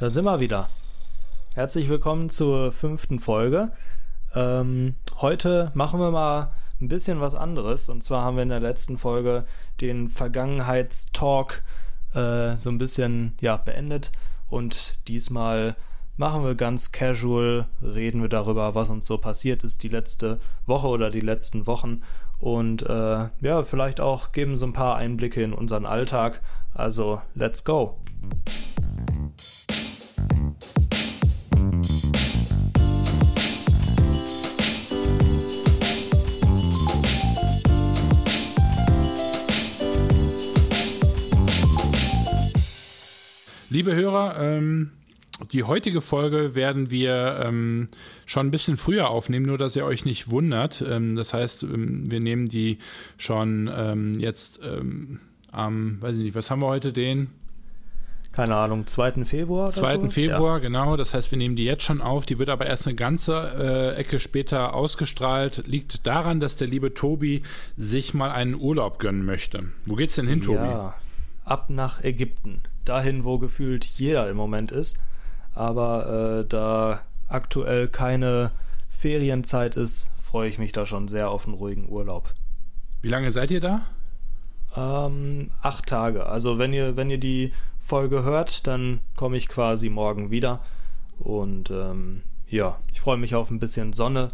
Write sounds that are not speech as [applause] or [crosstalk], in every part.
Da sind wir wieder. Herzlich willkommen zur fünften Folge. Ähm, heute machen wir mal ein bisschen was anderes. Und zwar haben wir in der letzten Folge den Vergangenheitstalk äh, so ein bisschen ja, beendet. Und diesmal machen wir ganz casual, reden wir darüber, was uns so passiert ist die letzte Woche oder die letzten Wochen. Und äh, ja, vielleicht auch geben so ein paar Einblicke in unseren Alltag. Also, let's go. Liebe Hörer, ähm, die heutige Folge werden wir ähm, schon ein bisschen früher aufnehmen, nur dass ihr euch nicht wundert. Ähm, das heißt, ähm, wir nehmen die schon ähm, jetzt ähm, am, weiß ich nicht, was haben wir heute, den? Keine Ahnung, 2. Februar? 2. Sowas? Februar, ja. genau. Das heißt, wir nehmen die jetzt schon auf. Die wird aber erst eine ganze äh, Ecke später ausgestrahlt. Liegt daran, dass der liebe Tobi sich mal einen Urlaub gönnen möchte. Wo geht's denn hin, Tobi? Ja, ab nach Ägypten dahin, wo gefühlt jeder im Moment ist. Aber äh, da aktuell keine Ferienzeit ist, freue ich mich da schon sehr auf einen ruhigen Urlaub. Wie lange seid ihr da? Ähm, acht Tage. Also wenn ihr, wenn ihr die Folge hört, dann komme ich quasi morgen wieder. Und ähm, ja, ich freue mich auf ein bisschen Sonne.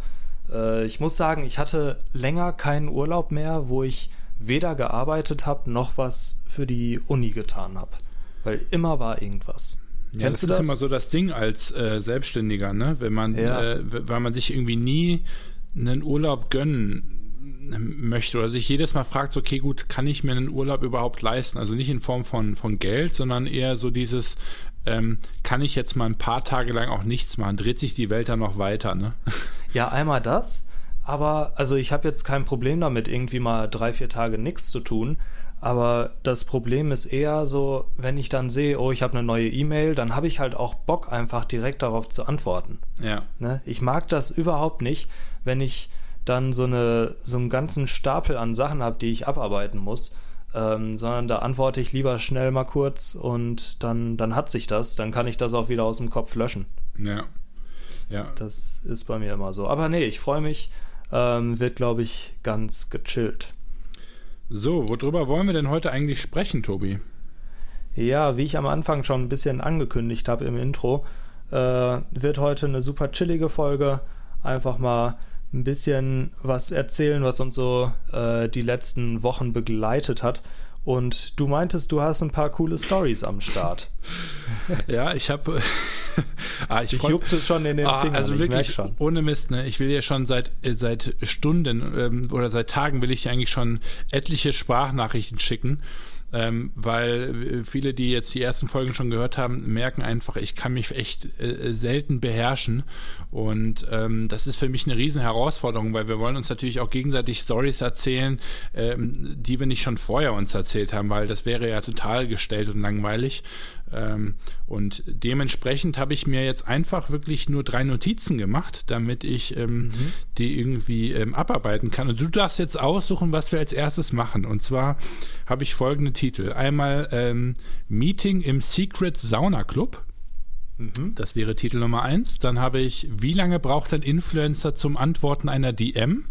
Äh, ich muss sagen, ich hatte länger keinen Urlaub mehr, wo ich weder gearbeitet habe noch was für die Uni getan habe weil immer war irgendwas. Ja, Kennst das, das ist immer so das Ding als äh, Selbstständiger, ne? Wenn man, ja. äh, weil man sich irgendwie nie einen Urlaub gönnen möchte oder sich jedes Mal fragt, okay, gut, kann ich mir einen Urlaub überhaupt leisten? Also nicht in Form von, von Geld, sondern eher so dieses, ähm, kann ich jetzt mal ein paar Tage lang auch nichts machen? Dreht sich die Welt dann noch weiter, ne? [laughs] Ja, einmal das, aber also ich habe jetzt kein Problem damit, irgendwie mal drei, vier Tage nichts zu tun. Aber das Problem ist eher so, wenn ich dann sehe, oh, ich habe eine neue E-Mail, dann habe ich halt auch Bock, einfach direkt darauf zu antworten. Ja. Ne? Ich mag das überhaupt nicht, wenn ich dann so, eine, so einen ganzen Stapel an Sachen habe, die ich abarbeiten muss. Ähm, sondern da antworte ich lieber schnell mal kurz und dann, dann hat sich das. Dann kann ich das auch wieder aus dem Kopf löschen. Ja. Ja. Das ist bei mir immer so. Aber nee, ich freue mich. Ähm, wird, glaube ich, ganz gechillt. So, worüber wollen wir denn heute eigentlich sprechen, Tobi? Ja, wie ich am Anfang schon ein bisschen angekündigt habe im Intro, äh, wird heute eine super chillige Folge. Einfach mal ein bisschen was erzählen, was uns so äh, die letzten Wochen begleitet hat. Und du meintest, du hast ein paar coole Stories am Start. [laughs] ja, ich habe. [laughs] ah, ich, ich juckte schon in den ah, Fingern. Also ich wirklich schon. ohne Mist, ne? Ich will ja schon seit äh, seit Stunden ähm, oder seit Tagen will ich eigentlich schon etliche Sprachnachrichten schicken ähm, weil viele, die jetzt die ersten Folgen schon gehört haben, merken einfach, ich kann mich echt äh, selten beherrschen. Und ähm, das ist für mich eine riesen Herausforderung, weil wir wollen uns natürlich auch gegenseitig Stories erzählen, ähm, die wir nicht schon vorher uns erzählt haben, weil das wäre ja total gestellt und langweilig und dementsprechend habe ich mir jetzt einfach wirklich nur drei Notizen gemacht, damit ich ähm, mhm. die irgendwie ähm, abarbeiten kann. Und du darfst jetzt aussuchen, was wir als erstes machen. Und zwar habe ich folgende Titel. Einmal ähm, Meeting im Secret Sauna Club. Mhm. Das wäre Titel Nummer eins. Dann habe ich, wie lange braucht ein Influencer zum Antworten einer DM?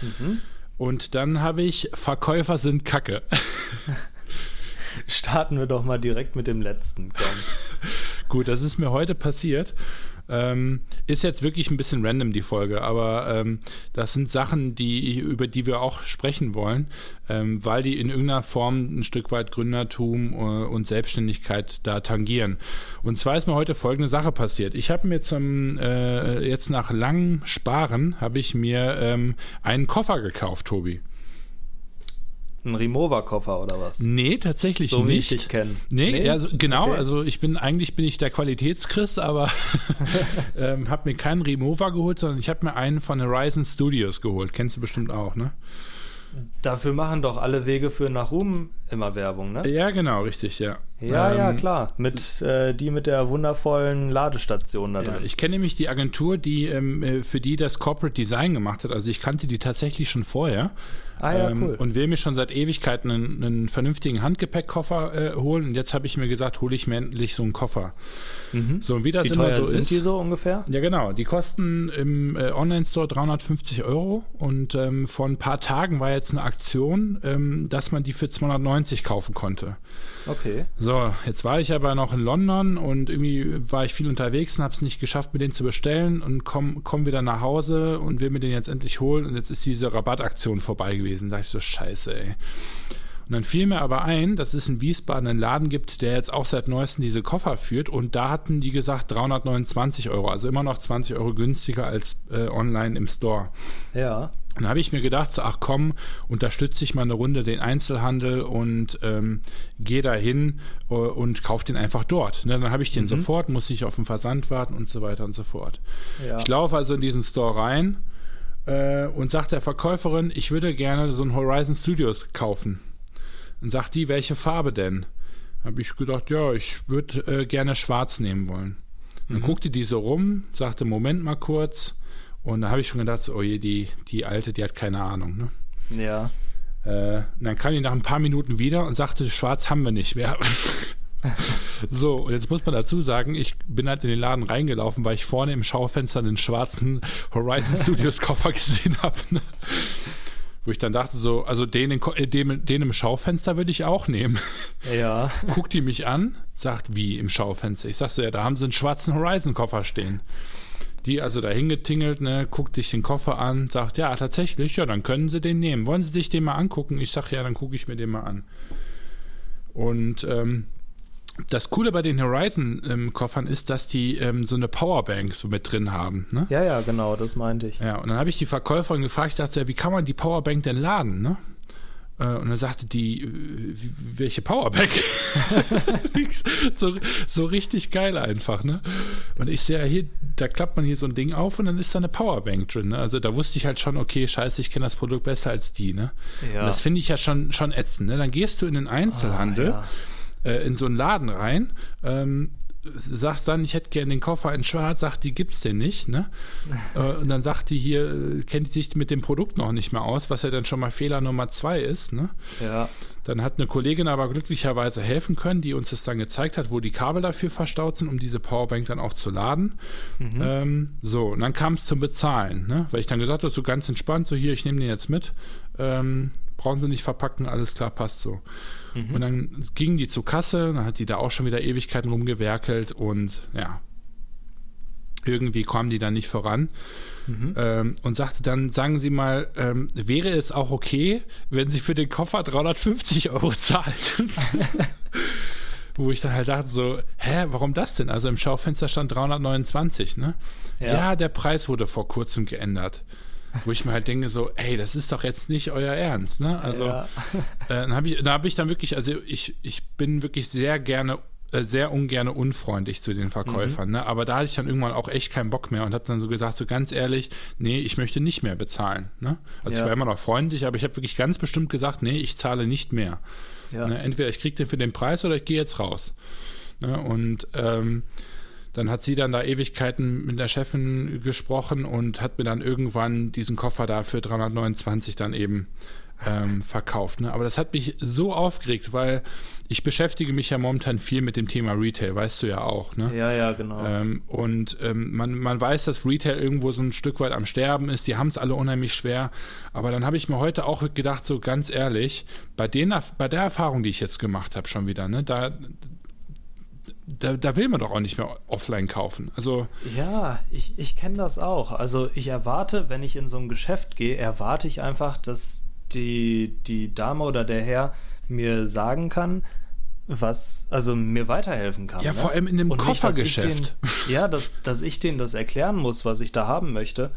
Mhm. Und dann habe ich, Verkäufer sind Kacke. [laughs] starten wir doch mal direkt mit dem letzten. [laughs] Gut, das ist mir heute passiert. Ähm, ist jetzt wirklich ein bisschen random die Folge, aber ähm, das sind Sachen, die, über die wir auch sprechen wollen, ähm, weil die in irgendeiner Form ein Stück weit Gründertum äh, und Selbstständigkeit da tangieren. Und zwar ist mir heute folgende Sache passiert. Ich habe mir zum äh, jetzt nach langem Sparen habe ich mir ähm, einen Koffer gekauft, Tobi. Ein Remover-Koffer oder was? Nee, tatsächlich so nicht. So wie ich dich kenne. Nee, nee? Also, genau. Okay. Also ich bin, eigentlich bin ich der Qualitätschris, aber [laughs] ähm, habe mir keinen Remover geholt, sondern ich habe mir einen von Horizon Studios geholt. Kennst du bestimmt auch, ne? Dafür machen doch alle Wege für nach Ruhm immer Werbung, ne? Ja, genau, richtig, ja. Ja, ähm, ja, klar. Mit äh, die mit der wundervollen Ladestation da ja, drin. Ich kenne nämlich die Agentur, die ähm, äh, für die das Corporate Design gemacht hat. Also ich kannte die tatsächlich schon vorher. Ah ja, ähm, cool. Und will mir schon seit Ewigkeiten einen, einen vernünftigen Handgepäckkoffer äh, holen. Und jetzt habe ich mir gesagt, hole ich mir endlich so einen Koffer. Mhm. So, und wie das wie immer so sind ist, die so ungefähr? Ja, genau. Die kosten im äh, Online-Store 350 Euro. Und ähm, vor ein paar Tagen war jetzt eine Aktion, ähm, dass man die für 290 kaufen konnte. Okay. So, jetzt war ich aber noch in London und irgendwie war ich viel unterwegs und habe es nicht geschafft, mir den zu bestellen und komme komm wieder nach Hause und will mir den jetzt endlich holen und jetzt ist diese Rabattaktion vorbei gewesen. Da dachte ich so, scheiße, ey. Und dann fiel mir aber ein, dass es in Wiesbaden einen Laden gibt, der jetzt auch seit neuestem diese Koffer führt und da hatten die gesagt 329 Euro, also immer noch 20 Euro günstiger als äh, online im Store. Ja. Dann habe ich mir gedacht, so, ach komm, unterstütze ich mal eine Runde den Einzelhandel und ähm, gehe da hin äh, und kaufe den einfach dort. Ne, dann habe ich den mhm. sofort, muss nicht auf den Versand warten und so weiter und so fort. Ja. Ich laufe also in diesen Store rein äh, und sage der Verkäuferin, ich würde gerne so ein Horizon Studios kaufen. Dann sagt die, welche Farbe denn? Habe ich gedacht, ja, ich würde äh, gerne schwarz nehmen wollen. Dann mhm. guckte die so rum, sagte, Moment mal kurz und da habe ich schon gedacht, oh je, die, die Alte, die hat keine Ahnung. Ne? Ja. Äh, dann kam die nach ein paar Minuten wieder und sagte, schwarz haben wir nicht mehr. [laughs] [laughs] so, und jetzt muss man dazu sagen, ich bin halt in den Laden reingelaufen, weil ich vorne im Schaufenster einen schwarzen Horizon Studios Koffer gesehen habe. Ne? Wo ich dann dachte, so, also den, in, den, den im Schaufenster würde ich auch nehmen. Ja. [laughs] Guckt die mich an, sagt, wie im Schaufenster? Ich sag so, ja, da haben sie einen schwarzen Horizon Koffer stehen. Die also da hingetingelt, ne, guckt sich den Koffer an, sagt, ja, tatsächlich, ja, dann können Sie den nehmen. Wollen Sie sich den mal angucken? Ich sage, ja, dann gucke ich mir den mal an. Und ähm, das Coole bei den Horizon-Koffern ähm, ist, dass die ähm, so eine Powerbank so mit drin haben. Ne? Ja, ja, genau, das meinte ich. Ja, und dann habe ich die Verkäuferin gefragt, ich dachte, wie kann man die Powerbank denn laden? Ne? Äh, und dann sagte die, äh, welche Powerbank? [laughs] so, so richtig geil einfach, ne? Und ich sehe ja hier, da klappt man hier so ein Ding auf und dann ist da eine Powerbank drin, ne? Also da wusste ich halt schon, okay, scheiße, ich kenne das Produkt besser als die, ne? Ja. Und das finde ich ja schon, schon ätzend, ne? Dann gehst du in den Einzelhandel, ah, ja. Äh, in so einen Laden rein, ähm, sagst dann, ich hätte gerne den Koffer in schwarz, sagt die, gibt's denn nicht, ne? [laughs] äh, und dann sagt die hier, äh, kennt sich mit dem Produkt noch nicht mehr aus, was ja dann schon mal Fehler Nummer zwei ist, ne? Ja. Dann hat eine Kollegin aber glücklicherweise helfen können, die uns das dann gezeigt hat, wo die Kabel dafür verstaut sind, um diese Powerbank dann auch zu laden. Mhm. Ähm, so, und dann kam es zum Bezahlen, ne? Weil ich dann gesagt habe, so ganz entspannt, so hier, ich nehme den jetzt mit, ähm, brauchen sie nicht verpacken, alles klar, passt so. Mhm. Und dann gingen die zur Kasse, dann hat die da auch schon wieder Ewigkeiten rumgewerkelt und ja, irgendwie kamen die dann nicht voran mhm. ähm, und sagte dann, sagen Sie mal, ähm, wäre es auch okay, wenn Sie für den Koffer 350 Euro zahlen? [laughs] Wo ich dann halt dachte so, hä, warum das denn? Also im Schaufenster stand 329, ne? Ja, ja der Preis wurde vor kurzem geändert wo ich mir halt denke so, ey, das ist doch jetzt nicht euer Ernst, ne? Also ja. äh, dann habe ich, da habe ich dann wirklich, also ich, ich bin wirklich sehr gerne äh, sehr ungern unfreundlich zu den Verkäufern, mhm. ne? aber da hatte ich dann irgendwann auch echt keinen Bock mehr und habe dann so gesagt, so ganz ehrlich, nee, ich möchte nicht mehr bezahlen. Ne? Also ja. ich war immer noch freundlich, aber ich habe wirklich ganz bestimmt gesagt, nee, ich zahle nicht mehr. Ja. Ne? Entweder ich kriege den für den Preis oder ich gehe jetzt raus. Ne? Und ähm, dann hat sie dann da Ewigkeiten mit der Chefin gesprochen und hat mir dann irgendwann diesen Koffer da für 329 dann eben ähm, verkauft. Ne? Aber das hat mich so aufgeregt, weil ich beschäftige mich ja momentan viel mit dem Thema Retail, weißt du ja auch. Ne? Ja, ja, genau. Ähm, und ähm, man, man weiß, dass Retail irgendwo so ein Stück weit am Sterben ist. Die haben es alle unheimlich schwer. Aber dann habe ich mir heute auch gedacht, so ganz ehrlich, bei, den, bei der Erfahrung, die ich jetzt gemacht habe, schon wieder, ne, da, da, da, will man doch auch nicht mehr offline kaufen. Also ja, ich, ich kenne das auch. Also ich erwarte, wenn ich in so ein Geschäft gehe, erwarte ich einfach, dass die, die Dame oder der Herr mir sagen kann, was, also mir weiterhelfen kann. Ja, ne? vor allem in dem Und Koffergeschäft. Nicht, dass den, ja, dass, dass ich denen das erklären muss, was ich da haben möchte,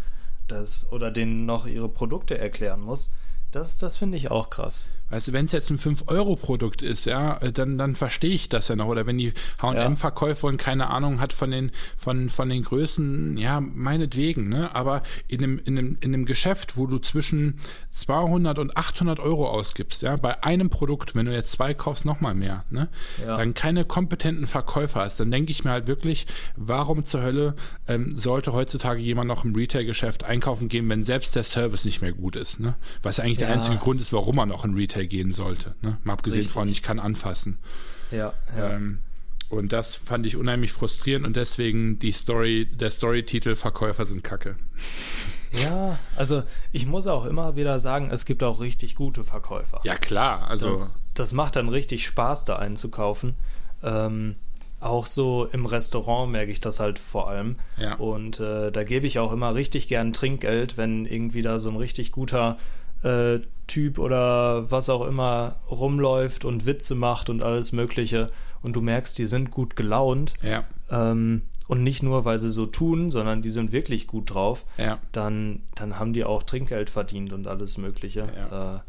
das, oder denen noch ihre Produkte erklären muss. Das, das finde ich auch krass. Weißt du, wenn es jetzt ein 5-Euro-Produkt ist, ja, äh, dann, dann verstehe ich das ja noch. Oder wenn die HM-Verkäuferin keine Ahnung hat von den, von, von den Größen, ja, meinetwegen, ne? Aber in einem, in, einem, in einem Geschäft, wo du zwischen 200 und 800 Euro ausgibst, ja, bei einem Produkt, wenn du jetzt zwei kaufst, nochmal mehr, ne? Ja. Dann keine kompetenten Verkäufer hast, dann denke ich mir halt wirklich, warum zur Hölle ähm, sollte heutzutage jemand noch im Retail-Geschäft einkaufen gehen, wenn selbst der Service nicht mehr gut ist, ne? Was eigentlich ja. der einzige Grund ist, warum man noch in Retail Retail gehen sollte. Ne? Mal abgesehen Richtig. von, ich kann anfassen. Ja, ja. Ähm, und das fand ich unheimlich frustrierend und deswegen die Story, der Story-Titel Verkäufer sind Kacke. Ja, also ich muss auch immer wieder sagen, es gibt auch richtig gute Verkäufer. Ja, klar. Also das, das macht dann richtig Spaß, da einzukaufen. Ähm, auch so im Restaurant merke ich das halt vor allem. Ja. Und äh, da gebe ich auch immer richtig gern Trinkgeld, wenn irgendwie da so ein richtig guter äh, Typ oder was auch immer rumläuft und Witze macht und alles Mögliche und du merkst, die sind gut gelaunt. Ja. Ähm, und nicht nur, weil sie so tun, sondern die sind wirklich gut drauf, ja. dann, dann haben die auch Trinkgeld verdient und alles Mögliche. Ja. Äh,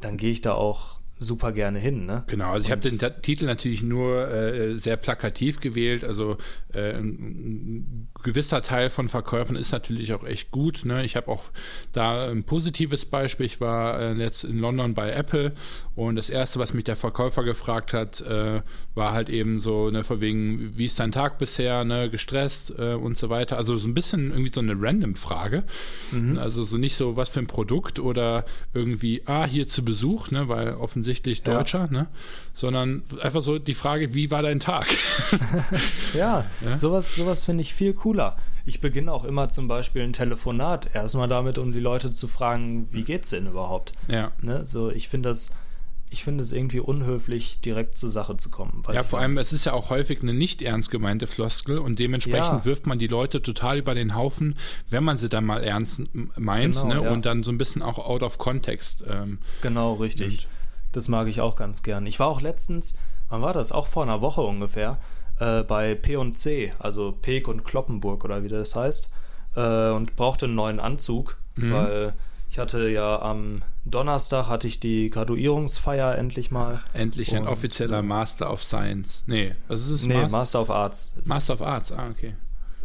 dann gehe ich da auch super gerne hin. Ne? Genau, also ich habe den Titel natürlich nur äh, sehr plakativ gewählt. Also äh, ein, gewisser Teil von Verkäufen ist natürlich auch echt gut. Ne? Ich habe auch da ein positives Beispiel. Ich war äh, jetzt in London bei Apple und das erste, was mich der Verkäufer gefragt hat, äh, war halt eben so, ne, vor wegen, wie ist dein Tag bisher, ne, gestresst äh, und so weiter. Also so ein bisschen irgendwie so eine Random-Frage. Mhm. Also so nicht so, was für ein Produkt oder irgendwie, ah, hier zu Besuch, ne, weil offensichtlich Deutscher, ja. ne, sondern einfach so die Frage, wie war dein Tag? [laughs] ja, ja, sowas, sowas finde ich viel cooler. Ich beginne auch immer zum Beispiel ein Telefonat erstmal damit, um die Leute zu fragen, wie geht's denn überhaupt? Ja. Ne, so, ich finde das ich finde es irgendwie unhöflich, direkt zur Sache zu kommen. Ja, vor allem, es ist ja auch häufig eine nicht ernst gemeinte Floskel und dementsprechend ja. wirft man die Leute total über den Haufen, wenn man sie dann mal ernst meint genau, ne? Ja. und dann so ein bisschen auch out of context. Ähm, genau, richtig. Das mag ich auch ganz gern. Ich war auch letztens, wann war das? Auch vor einer Woche ungefähr, äh, bei P&C, also Peek und Kloppenburg oder wie das heißt, äh, und brauchte einen neuen Anzug, mhm. weil ich hatte ja am Donnerstag hatte ich die Graduierungsfeier endlich mal. Endlich ein offizieller Master of Science. Nee, was ist es? Nee, Master, Master of Arts. Master of Arts, ah, okay.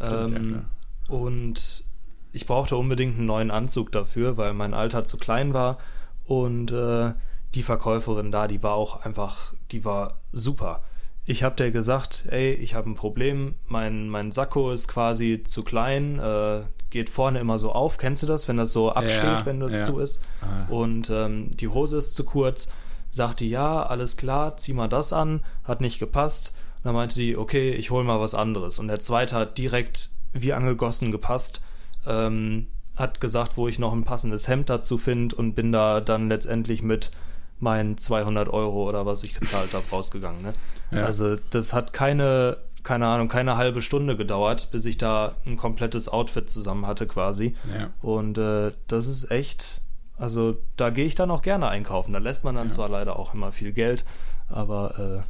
Ähm, ja, und ich brauchte unbedingt einen neuen Anzug dafür, weil mein Alter zu klein war. Und äh, die Verkäuferin da, die war auch einfach, die war super. Ich habe der gesagt, ey, ich habe ein Problem, mein, mein Sakko ist quasi zu klein, äh, geht vorne immer so auf. Kennst du das, wenn das so absteht, ja, wenn das ja. zu ist? Ah. Und ähm, die Hose ist zu kurz. Sagte, ja, alles klar, zieh mal das an. Hat nicht gepasst. Und dann meinte die, okay, ich hole mal was anderes. Und der zweite hat direkt wie angegossen gepasst. Ähm, hat gesagt, wo ich noch ein passendes Hemd dazu finde und bin da dann letztendlich mit meinen 200 Euro oder was ich gezahlt habe rausgegangen. Ne? Ja. Also das hat keine keine Ahnung, keine halbe Stunde gedauert, bis ich da ein komplettes Outfit zusammen hatte quasi. Ja. Und äh, das ist echt, also da gehe ich dann auch gerne einkaufen. Da lässt man dann ja. zwar leider auch immer viel Geld, aber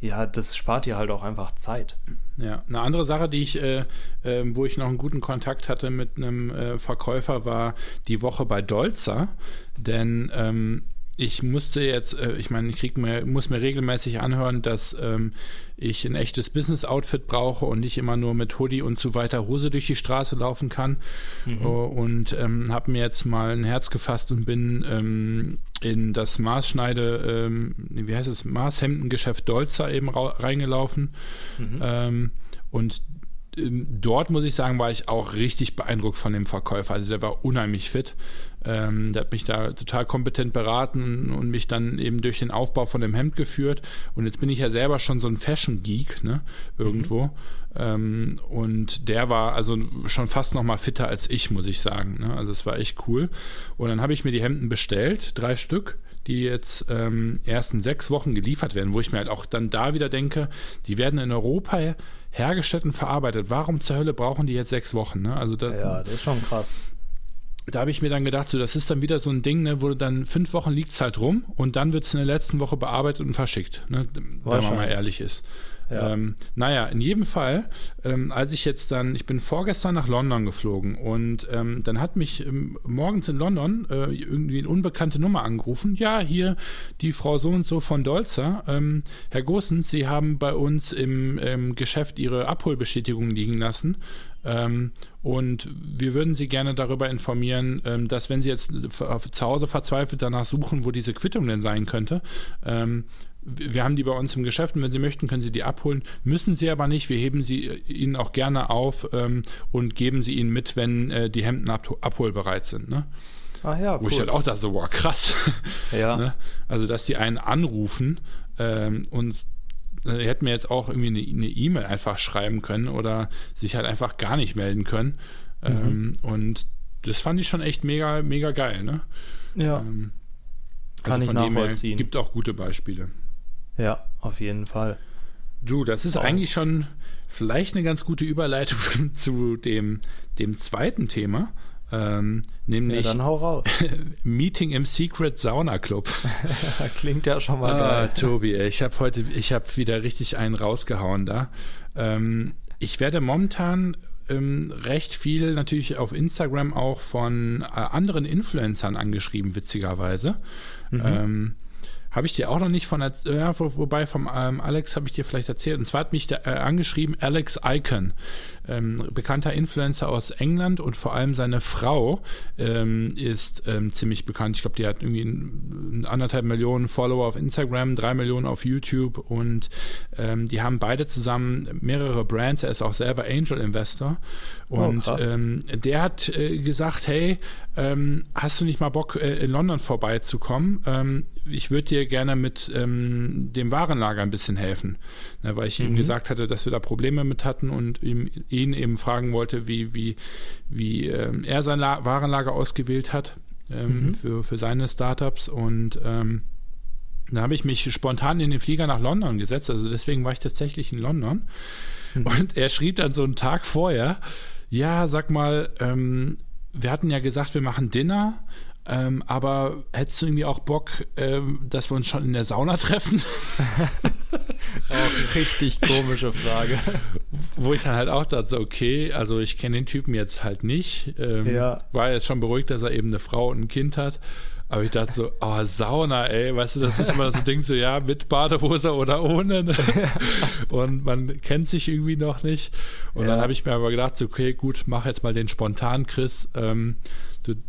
äh, ja, das spart dir halt auch einfach Zeit. Ja, eine andere Sache, die ich, äh, äh, wo ich noch einen guten Kontakt hatte mit einem äh, Verkäufer, war die Woche bei Dolzer. Denn ähm, ich musste jetzt, äh, ich meine, ich krieg mir, muss mir regelmäßig anhören, dass ähm, ich ein echtes Business-Outfit brauche und nicht immer nur mit Hoodie und zu weiter Hose durch die Straße laufen kann. Mhm. Uh, und ähm, habe mir jetzt mal ein Herz gefasst und bin ähm, in das Maßschneide, ähm, wie heißt es, Maßhemdengeschäft Dolzer eben reingelaufen. Mhm. Ähm, und dort muss ich sagen, war ich auch richtig beeindruckt von dem Verkäufer. Also der war unheimlich fit. Ähm, der hat mich da total kompetent beraten und mich dann eben durch den Aufbau von dem Hemd geführt. Und jetzt bin ich ja selber schon so ein Fashion-Geek, ne, irgendwo. Mhm. Ähm, und der war also schon fast noch mal fitter als ich, muss ich sagen. Ne? Also es war echt cool. Und dann habe ich mir die Hemden bestellt, drei Stück die jetzt ähm, erst in sechs Wochen geliefert werden, wo ich mir halt auch dann da wieder denke, die werden in Europa hergestellt und verarbeitet. Warum zur Hölle brauchen die jetzt sechs Wochen? Ne? Also das, ja, das ist schon krass. Da habe ich mir dann gedacht, so, das ist dann wieder so ein Ding, ne, wo dann fünf Wochen liegt es halt rum und dann wird es in der letzten Woche bearbeitet und verschickt, ne, wenn man mal ehrlich ist. Ähm, naja, in jedem Fall, ähm, als ich jetzt dann, ich bin vorgestern nach London geflogen und ähm, dann hat mich ähm, morgens in London äh, irgendwie eine unbekannte Nummer angerufen. Ja, hier die Frau so und so von Dolzer. Ähm, Herr Gossens, Sie haben bei uns im, im Geschäft Ihre Abholbestätigung liegen lassen. Ähm, und wir würden Sie gerne darüber informieren, dass wenn Sie jetzt zu Hause verzweifelt danach suchen, wo diese Quittung denn sein könnte, wir haben die bei uns im Geschäft und wenn Sie möchten, können Sie die abholen. Müssen Sie aber nicht. Wir heben sie äh, Ihnen auch gerne auf ähm, und geben sie Ihnen mit, wenn äh, die Hemden ab abholbereit sind. Ne? Ah ja, Wo cool. ich halt auch dachte, so, wow, krass. Ja. [laughs] ne? Also, dass die einen anrufen ähm, und äh, hätten mir jetzt auch irgendwie eine E-Mail e einfach schreiben können oder sich halt einfach gar nicht melden können. Mhm. Ähm, und das fand ich schon echt mega, mega geil, ne? Ja. Ähm, Kann also ich nachvollziehen. Gibt auch gute Beispiele. Ja, auf jeden Fall. Du, das ist oh. eigentlich schon vielleicht eine ganz gute Überleitung [laughs] zu dem, dem zweiten Thema. Ähm, nämlich ja, dann hau raus. [laughs] Meeting im Secret Sauna Club. [laughs] Klingt ja schon mal ah, geil. Tobi, ich habe heute, ich habe wieder richtig einen rausgehauen da. Ähm, ich werde momentan ähm, recht viel natürlich auf Instagram auch von äh, anderen Influencern angeschrieben, witzigerweise. Mhm. Ähm, habe ich dir auch noch nicht von, ja, wobei vom ähm, Alex habe ich dir vielleicht erzählt. Und zwar hat mich da, äh, angeschrieben Alex Icon ähm, bekannter Influencer aus England und vor allem seine Frau ähm, ist ähm, ziemlich bekannt. Ich glaube, die hat irgendwie anderthalb Millionen Follower auf Instagram, drei Millionen auf YouTube und ähm, die haben beide zusammen mehrere Brands. Er ist auch selber Angel Investor oh, und oh, der hat äh, gesagt, hey, ähm, hast du nicht mal Bock, äh, in London vorbeizukommen? Ich würde dir gerne mit dem Warenlager ein bisschen helfen, ne, weil ich mhm. ihm gesagt hatte, dass wir da Probleme mit hatten und ihm, ihn eben fragen wollte, wie, wie, wie ähm, er sein La Warenlager ausgewählt hat ähm, mhm. für, für seine Startups. Und ähm, da habe ich mich spontan in den Flieger nach London gesetzt. Also deswegen war ich tatsächlich in London. Mhm. Und er schrieb dann so einen Tag vorher, ja, sag mal, ähm, wir hatten ja gesagt, wir machen Dinner. Ähm, aber hättest du irgendwie auch Bock, ähm, dass wir uns schon in der Sauna treffen? [laughs] auch richtig komische Frage. [laughs] Wo ich dann halt auch dachte, okay, also ich kenne den Typen jetzt halt nicht. Ähm, ja. War jetzt schon beruhigt, dass er eben eine Frau und ein Kind hat. Aber ich dachte so, oh, Sauna, ey, weißt du, das ist immer so Ding so, ja, mit Badehose oder ohne. Ne? [laughs] Und man kennt sich irgendwie noch nicht. Und ja. dann habe ich mir aber gedacht, so, okay, gut, mach jetzt mal den spontan, Chris. Ähm,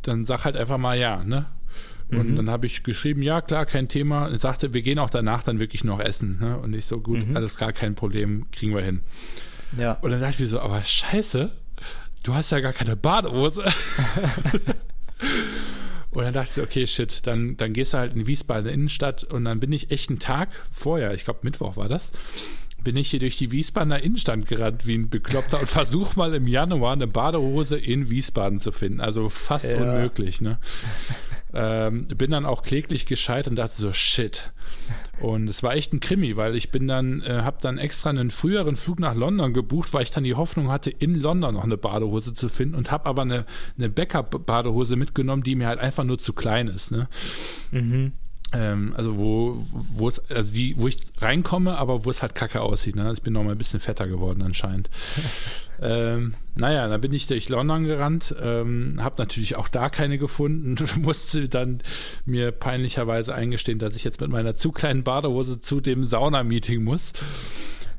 dann sag halt einfach mal ja, ne? Und mhm. dann habe ich geschrieben, ja, klar, kein Thema. Und sagte, wir gehen auch danach dann wirklich noch essen. Ne? Und ich so, gut, mhm. alles klar, kein Problem, kriegen wir hin. Ja. Und dann dachte ich mir so, aber scheiße, du hast ja gar keine Badehose. [laughs] und dann dachte ich, okay, shit, dann, dann gehst du halt in Wiesbaden Innenstadt und dann bin ich echt einen Tag vorher, ich glaube Mittwoch war das, bin ich hier durch die Wiesbadener Innenstadt gerannt wie ein Bekloppter und [laughs] versuche mal im Januar eine Badehose in Wiesbaden zu finden. Also fast ja. unmöglich, ne? ähm, bin dann auch kläglich gescheitert und dachte so, shit. Und es war echt ein Krimi, weil ich bin dann, äh, habe dann extra einen früheren Flug nach London gebucht, weil ich dann die Hoffnung hatte, in London noch eine Badehose zu finden und habe aber eine, eine Backup-Badehose mitgenommen, die mir halt einfach nur zu klein ist, ne? Mhm. Ähm, also wo, wo es, also die, wo ich reinkomme, aber wo es halt kacke aussieht. Ne? Ich bin noch mal ein bisschen fetter geworden anscheinend. [laughs] ähm, naja, dann bin ich durch London gerannt, ähm, habe natürlich auch da keine gefunden, [laughs] musste dann mir peinlicherweise eingestehen, dass ich jetzt mit meiner zu kleinen Badehose zu dem Sauna-Meeting muss.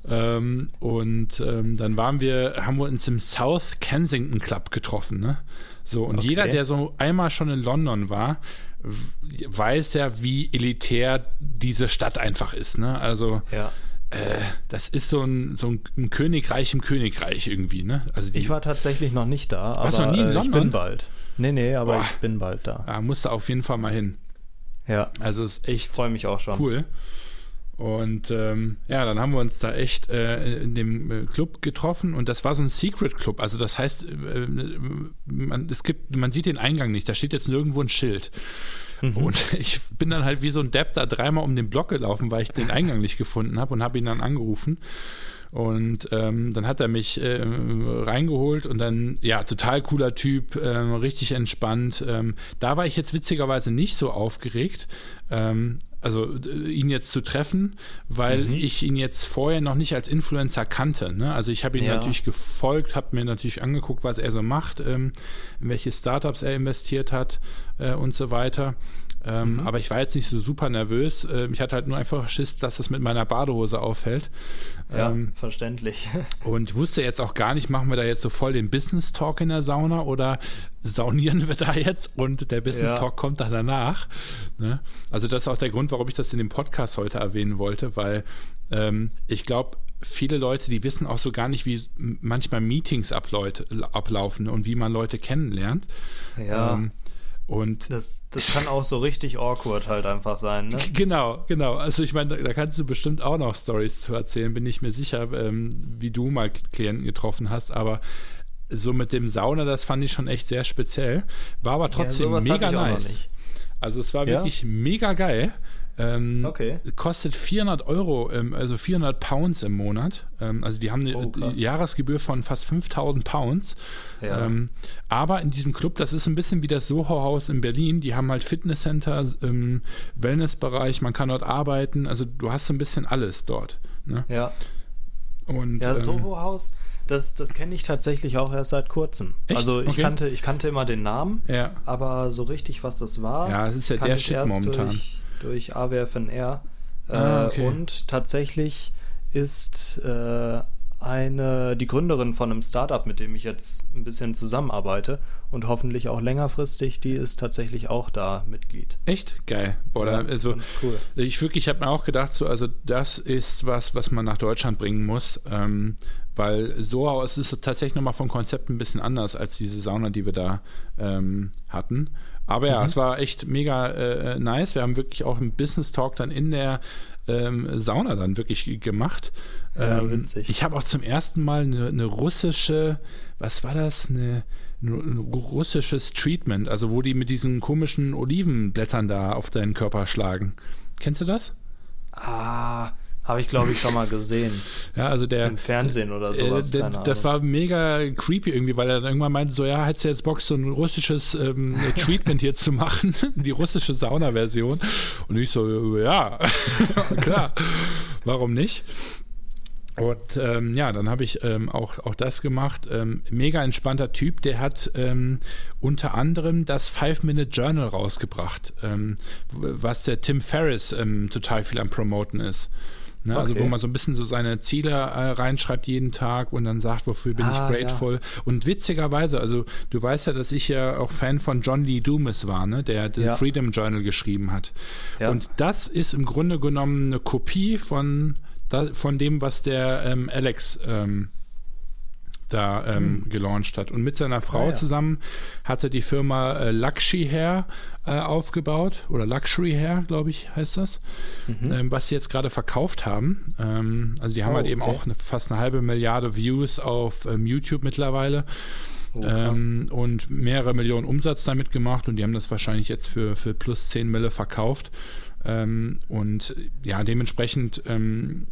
Ähm, und ähm, dann waren wir, haben wir uns im South Kensington Club getroffen. Ne? So, und okay. jeder, der so einmal schon in London war, weiß ja, wie elitär diese Stadt einfach ist. Ne? Also ja. äh, das ist so ein, so ein Königreich im Königreich irgendwie. Ne? Also die, ich war tatsächlich noch nicht da, aber noch nie in London? ich bin bald. Nee, nee, aber Boah. ich bin bald da. Da musst du auf jeden Fall mal hin. Ja. Also ist echt. Freue mich auch schon. Cool. Und ähm, ja, dann haben wir uns da echt äh, in dem äh, Club getroffen und das war so ein Secret Club. Also das heißt, äh, man, es gibt, man sieht den Eingang nicht, da steht jetzt nirgendwo ein Schild. Mhm. Und [laughs] ich bin dann halt wie so ein Depp da dreimal um den Block gelaufen, weil ich den Eingang nicht gefunden habe und habe ihn dann angerufen. Und ähm, dann hat er mich äh, reingeholt und dann, ja, total cooler Typ, ähm, richtig entspannt. Ähm, da war ich jetzt witzigerweise nicht so aufgeregt, ähm, also äh, ihn jetzt zu treffen, weil mhm. ich ihn jetzt vorher noch nicht als Influencer kannte. Ne? Also ich habe ihn ja. natürlich gefolgt, habe mir natürlich angeguckt, was er so macht, ähm, in welche Startups er investiert hat äh, und so weiter. Ähm, mhm. Aber ich war jetzt nicht so super nervös. Ähm, ich hatte halt nur einfach Schiss, dass das mit meiner Badehose auffällt. Ja, ähm, verständlich. [laughs] Und wusste jetzt auch gar nicht, machen wir da jetzt so voll den Business Talk in der Sauna oder saunieren [laughs] wir da jetzt und der Business ja. Talk kommt dann danach. Ne? Also das ist auch der Grund, warum ich das in dem Podcast heute erwähnen wollte, weil ähm, ich glaube, viele Leute, die wissen auch so gar nicht, wie manchmal Meetings ablaufen und wie man Leute kennenlernt. Ja. Ähm, und das, das kann auch so richtig awkward halt einfach sein, ne? Genau, genau. Also ich meine, da, da kannst du bestimmt auch noch Stories zu erzählen, bin ich mir sicher, ähm, wie du mal Klienten getroffen hast, aber so mit dem Sauna, das fand ich schon echt sehr speziell. War aber trotzdem ja, mega nice. Also es war ja? wirklich mega geil. Ähm, okay. Kostet 400 Euro, ähm, also 400 Pounds im Monat. Ähm, also die haben eine oh, Jahresgebühr von fast 5000 Pounds. Ja. Ähm, aber in diesem Club, das ist ein bisschen wie das Soho-Haus in Berlin. Die haben halt Fitnesscenter, ähm, Wellnessbereich, man kann dort arbeiten. Also du hast so ein bisschen alles dort. Ne? Ja. Und, ja, ähm, Soho-Haus. Das, das kenne ich tatsächlich auch erst seit kurzem. Echt? Also ich, okay. kannte, ich kannte immer den Namen, ja. aber so richtig, was das war, ja, es ist ja der Shit momentan. Durch, durch AWFNR. Ah, äh, okay. und tatsächlich ist äh, eine, die Gründerin von einem Startup, mit dem ich jetzt ein bisschen zusammenarbeite und hoffentlich auch längerfristig, die ist tatsächlich auch da Mitglied. Echt? Geil. Boah, ja, also, cool. Ich wirklich, ich habe mir auch gedacht, so, also das ist was, was man nach Deutschland bringen muss, ähm, weil so es ist tatsächlich nochmal vom Konzept ein bisschen anders als diese Sauna, die wir da ähm, hatten. Aber ja, mhm. es war echt mega äh, nice. Wir haben wirklich auch einen Business Talk dann in der ähm, Sauna dann wirklich gemacht. Ja, ähm, witzig. Ich habe auch zum ersten Mal eine, eine, russische, was war das? Eine, ein russisches Treatment, also wo die mit diesen komischen Olivenblättern da auf deinen Körper schlagen. Kennst du das? Ah, habe ich, glaube ich, schon mal gesehen. Ja, also der. Im Fernsehen oder äh, sowas. Äh, der, das war mega creepy irgendwie, weil er dann irgendwann meinte: So, ja, hättest du jetzt Bock, so ein russisches ähm, [laughs] Treatment hier zu machen, [laughs] die russische Sauna-Version. Und ich so: Ja, [laughs] klar, warum nicht? Und ähm, ja, dann habe ich ähm, auch, auch das gemacht. Ähm, mega entspannter Typ, der hat ähm, unter anderem das Five-Minute-Journal rausgebracht, ähm, was der Tim Ferriss ähm, total viel am Promoten ist. Ne, okay. Also wo man so ein bisschen so seine Ziele äh, reinschreibt jeden Tag und dann sagt, wofür bin ah, ich grateful. Ja. Und witzigerweise, also du weißt ja, dass ich ja auch Fan von John Lee Dumas war, ne, der den ja. Freedom Journal geschrieben hat. Ja. Und das ist im Grunde genommen eine Kopie von, von dem, was der ähm, Alex ähm, da ähm, mhm. gelauncht hat. Und mit seiner Frau ah, ja. zusammen hat er die Firma äh, Luxury Hair äh, aufgebaut oder Luxury Hair, glaube ich, heißt das, mhm. ähm, was sie jetzt gerade verkauft haben. Ähm, also die haben oh, halt eben auch eine, fast eine halbe Milliarde Views auf ähm, YouTube mittlerweile. Oh, ähm, und mehrere Millionen Umsatz damit gemacht und die haben das wahrscheinlich jetzt für, für plus 10 Mille verkauft. Ähm, und ja, dementsprechend ähm,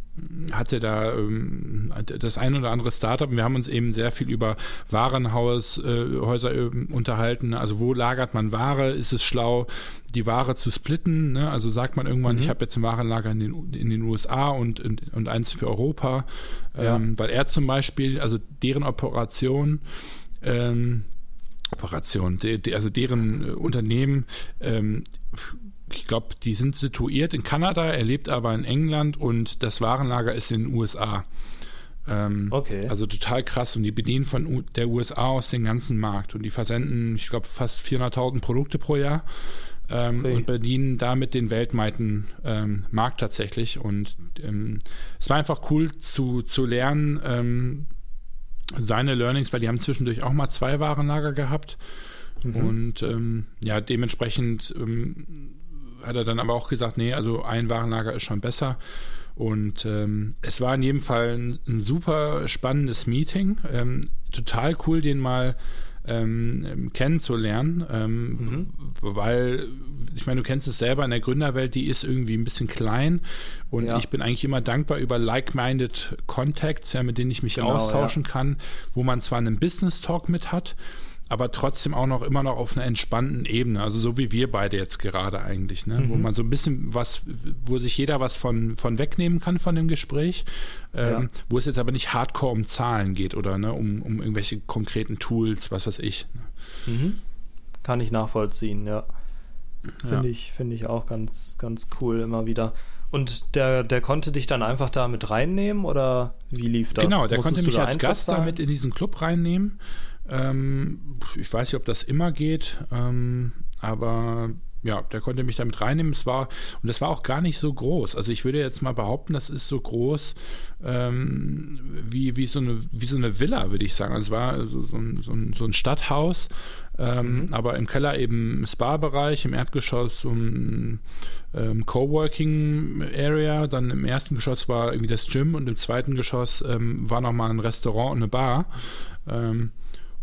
hatte da ähm, das ein oder andere Startup. Wir haben uns eben sehr viel über Warenhaushäuser äh, äh, unterhalten. Also wo lagert man Ware? Ist es schlau, die Ware zu splitten? Ne? Also sagt man irgendwann, mhm. ich habe jetzt ein Warenlager in den, in den USA und, und, und eins für Europa. Ja. Ähm, weil er zum Beispiel, also deren Operation, ähm, Operation, de, de, also deren äh, Unternehmen ähm, ich glaube, die sind situiert in Kanada, er lebt aber in England und das Warenlager ist in den USA. Ähm, okay. Also total krass und die bedienen von U der USA aus den ganzen Markt und die versenden, ich glaube, fast 400.000 Produkte pro Jahr ähm, okay. und bedienen damit den weltweiten ähm, Markt tatsächlich und ähm, es war einfach cool zu, zu lernen, ähm, seine Learnings, weil die haben zwischendurch auch mal zwei Warenlager gehabt mhm. und ähm, ja, dementsprechend hat er dann aber auch gesagt, nee, also ein Warenlager ist schon besser. Und ähm, es war in jedem Fall ein, ein super spannendes Meeting. Ähm, total cool, den mal ähm, kennenzulernen, ähm, mhm. weil ich meine, du kennst es selber in der Gründerwelt, die ist irgendwie ein bisschen klein und ja. ich bin eigentlich immer dankbar über like-minded Contacts, ja, mit denen ich mich genau, austauschen ja. kann, wo man zwar einen Business Talk mit hat, aber trotzdem auch noch immer noch auf einer entspannten Ebene, also so wie wir beide jetzt gerade eigentlich, ne? Mhm. wo man so ein bisschen was, wo sich jeder was von, von wegnehmen kann von dem Gespräch, ähm, ja. wo es jetzt aber nicht hardcore um Zahlen geht oder ne, um, um irgendwelche konkreten Tools, was weiß ich. Ne? Mhm. Kann ich nachvollziehen, ja. Finde ja. ich, find ich auch ganz, ganz cool immer wieder. Und der, der konnte dich dann einfach da mit reinnehmen oder wie lief das? Genau, der Musstest konnte mich als Gast da mit in diesen Club reinnehmen. Ähm, ich weiß nicht, ob das immer geht, ähm, aber ja, der konnte mich damit reinnehmen. Es war, und das war auch gar nicht so groß. Also ich würde jetzt mal behaupten, das ist so groß ähm, wie, wie, so eine, wie so eine Villa, würde ich sagen. Also es war so, so, ein, so, ein, so ein Stadthaus, ähm, mhm. aber im Keller eben Spa-Bereich, im Erdgeschoss so ein ähm, Coworking-Area, dann im ersten Geschoss war irgendwie das Gym und im zweiten Geschoss ähm, war nochmal ein Restaurant und eine Bar. Ähm,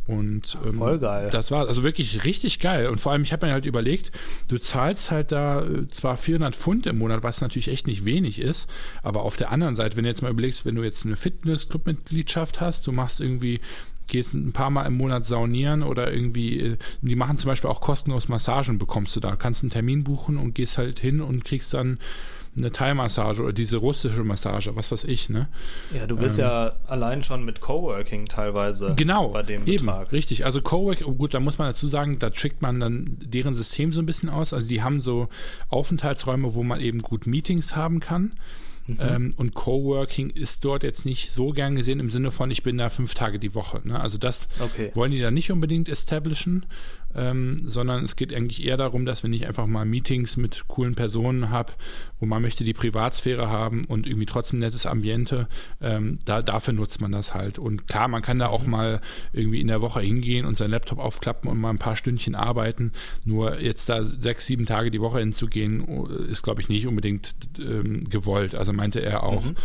und ähm, voll geil. Das war also wirklich richtig geil. Und vor allem, ich habe mir halt überlegt, du zahlst halt da äh, zwar 400 Pfund im Monat, was natürlich echt nicht wenig ist, aber auf der anderen Seite, wenn du jetzt mal überlegst, wenn du jetzt eine Fitness-Club-Mitgliedschaft hast, du machst irgendwie gehst ein paar Mal im Monat saunieren oder irgendwie, äh, die machen zum Beispiel auch kostenlos Massagen, bekommst du da. Kannst einen Termin buchen und gehst halt hin und kriegst dann eine Thai-Massage oder diese russische Massage, was weiß ich, ne? Ja, du bist ähm, ja allein schon mit Coworking teilweise genau, bei dem eben, Betrag. Richtig, also Coworking, oh gut, da muss man dazu sagen, da trickt man dann deren System so ein bisschen aus. Also die haben so Aufenthaltsräume, wo man eben gut Meetings haben kann. Mhm. Ähm, und Coworking ist dort jetzt nicht so gern gesehen im Sinne von, ich bin da fünf Tage die Woche. Ne? Also das okay. wollen die da nicht unbedingt establishen ähm, sondern es geht eigentlich eher darum, dass wenn ich einfach mal Meetings mit coolen Personen habe, wo man möchte die Privatsphäre haben und irgendwie trotzdem nettes Ambiente, ähm, da, dafür nutzt man das halt. Und klar, man kann da auch mhm. mal irgendwie in der Woche hingehen und seinen Laptop aufklappen und mal ein paar Stündchen arbeiten. Nur jetzt da sechs, sieben Tage die Woche hinzugehen, ist, glaube ich, nicht unbedingt ähm, gewollt. Also meinte er auch. Mhm.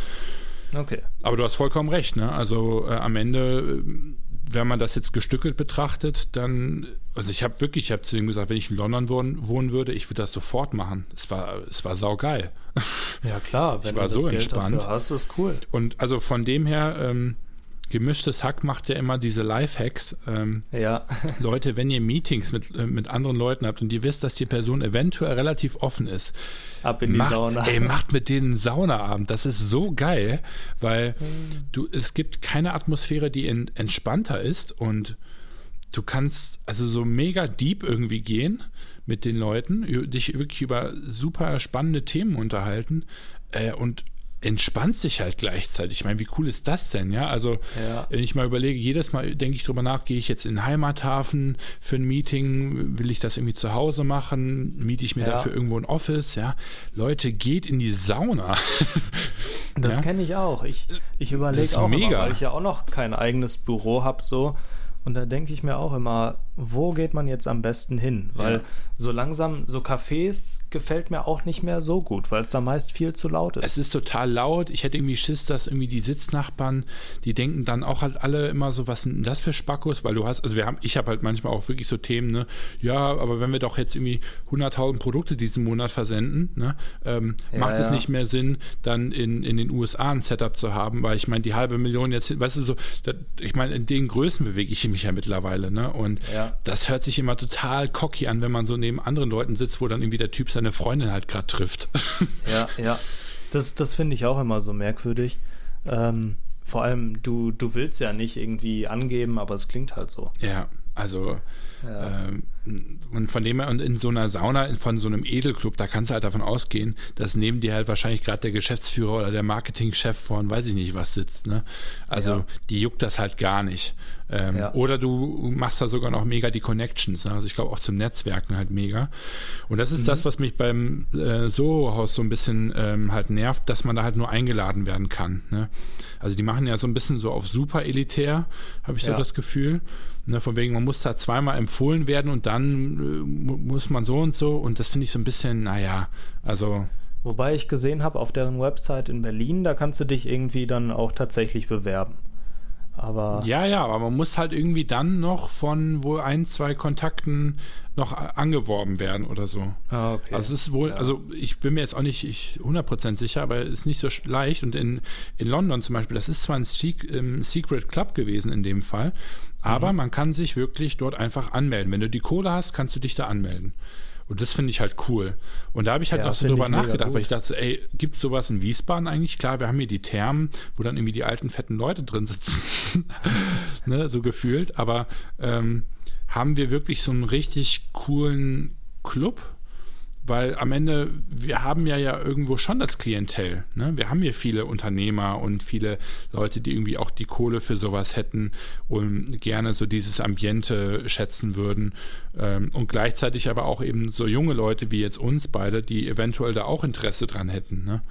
Okay. Aber du hast vollkommen recht, ne? Also äh, am Ende äh, wenn man das jetzt gestückelt betrachtet, dann, also ich habe wirklich, ich habe zu ihm gesagt, wenn ich in London wohnen, wohnen würde, ich würde das sofort machen. Es war, es war saugeil. Ja klar, wenn ich war du das so Geld entspannt. dafür hast, ist cool. Und also von dem her, ähm, gemischtes Hack macht ja immer diese Live-Hacks. Ähm, ja. [laughs] Leute, wenn ihr Meetings mit, äh, mit anderen Leuten habt und ihr wisst, dass die Person eventuell relativ offen ist, ab in die macht, Sauna. Ey, macht mit denen einen Saunaabend. Das ist so geil, weil mhm. du, es gibt keine Atmosphäre, die in, entspannter ist und du kannst also so mega deep irgendwie gehen mit den Leuten, dich wirklich über super spannende Themen unterhalten äh, und entspannt sich halt gleichzeitig. Ich meine, wie cool ist das denn, ja? Also, ja. wenn ich mal überlege, jedes Mal denke ich drüber nach, gehe ich jetzt in den Heimathafen für ein Meeting, will ich das irgendwie zu Hause machen, miete ich mir ja. dafür irgendwo ein Office, ja? Leute, geht in die Sauna. [laughs] das ja? kenne ich auch. Ich, ich überlege auch mega. Immer, weil ich ja auch noch kein eigenes Büro habe, so. Und da denke ich mir auch immer, wo geht man jetzt am besten hin? Weil ja. so langsam, so Cafés gefällt mir auch nicht mehr so gut, weil es da meist viel zu laut ist. Es ist total laut. Ich hätte irgendwie Schiss, dass irgendwie die Sitznachbarn, die denken dann auch halt alle immer so, was sind denn das für Spackos? Weil du hast, also wir haben, ich habe halt manchmal auch wirklich so Themen, ne? Ja, aber wenn wir doch jetzt irgendwie 100.000 Produkte diesen Monat versenden, ne? Ähm, ja, macht es nicht mehr Sinn, dann in, in den USA ein Setup zu haben, weil ich meine, die halbe Million jetzt, weißt du so, das, ich meine, in den Größen bewege ich mich ja mittlerweile, ne? Und ja. das hört sich immer total cocky an, wenn man so neben anderen Leuten sitzt, wo dann irgendwie der Typ seine Freundin halt gerade trifft. [laughs] Ja, ja. Das, das finde ich auch immer so merkwürdig. Ähm, vor allem, du, du willst ja nicht irgendwie angeben, aber es klingt halt so. Ja, also ja. ähm, und von dem her, und in so einer Sauna, von so einem Edelclub, da kannst du halt davon ausgehen, dass neben dir halt wahrscheinlich gerade der Geschäftsführer oder der Marketingchef von weiß ich nicht was sitzt. Ne? Also ja. die juckt das halt gar nicht. Ähm, ja. Oder du machst da sogar noch mega die Connections. Ne? Also ich glaube auch zum Netzwerken halt mega. Und das ist mhm. das, was mich beim äh, Soho-Haus so ein bisschen ähm, halt nervt, dass man da halt nur eingeladen werden kann. Ne? Also die machen ja so ein bisschen so auf super elitär, habe ich ja. so das Gefühl. Ne, von wegen, man muss da zweimal empfohlen werden und dann äh, muss man so und so. Und das finde ich so ein bisschen, naja, also. Wobei ich gesehen habe auf deren Website in Berlin, da kannst du dich irgendwie dann auch tatsächlich bewerben. Aber ja, ja, aber man muss halt irgendwie dann noch von wohl ein, zwei Kontakten noch angeworben werden oder so. Ah, okay. Also es ist wohl, ja. also ich bin mir jetzt auch nicht ich, 100% sicher, aber es ist nicht so leicht. Und in, in London zum Beispiel, das ist zwar ein Secret Club gewesen in dem Fall, Aber mhm. man kann sich wirklich dort einfach anmelden. Wenn du die Kohle hast, kannst du dich da anmelden. Und das finde ich halt cool. Und da habe ich halt ja, noch so drüber nachgedacht, weil ich dachte, ey, gibt es sowas in Wiesbaden eigentlich? Klar, wir haben hier die Thermen, wo dann irgendwie die alten, fetten Leute drin sitzen. [laughs] ne, so gefühlt. Aber ähm, haben wir wirklich so einen richtig coolen Club? Weil am Ende, wir haben ja ja irgendwo schon das Klientel. Ne? Wir haben hier viele Unternehmer und viele Leute, die irgendwie auch die Kohle für sowas hätten und gerne so dieses Ambiente schätzen würden. Ähm, und gleichzeitig aber auch eben so junge Leute wie jetzt uns beide, die eventuell da auch Interesse dran hätten. Ne?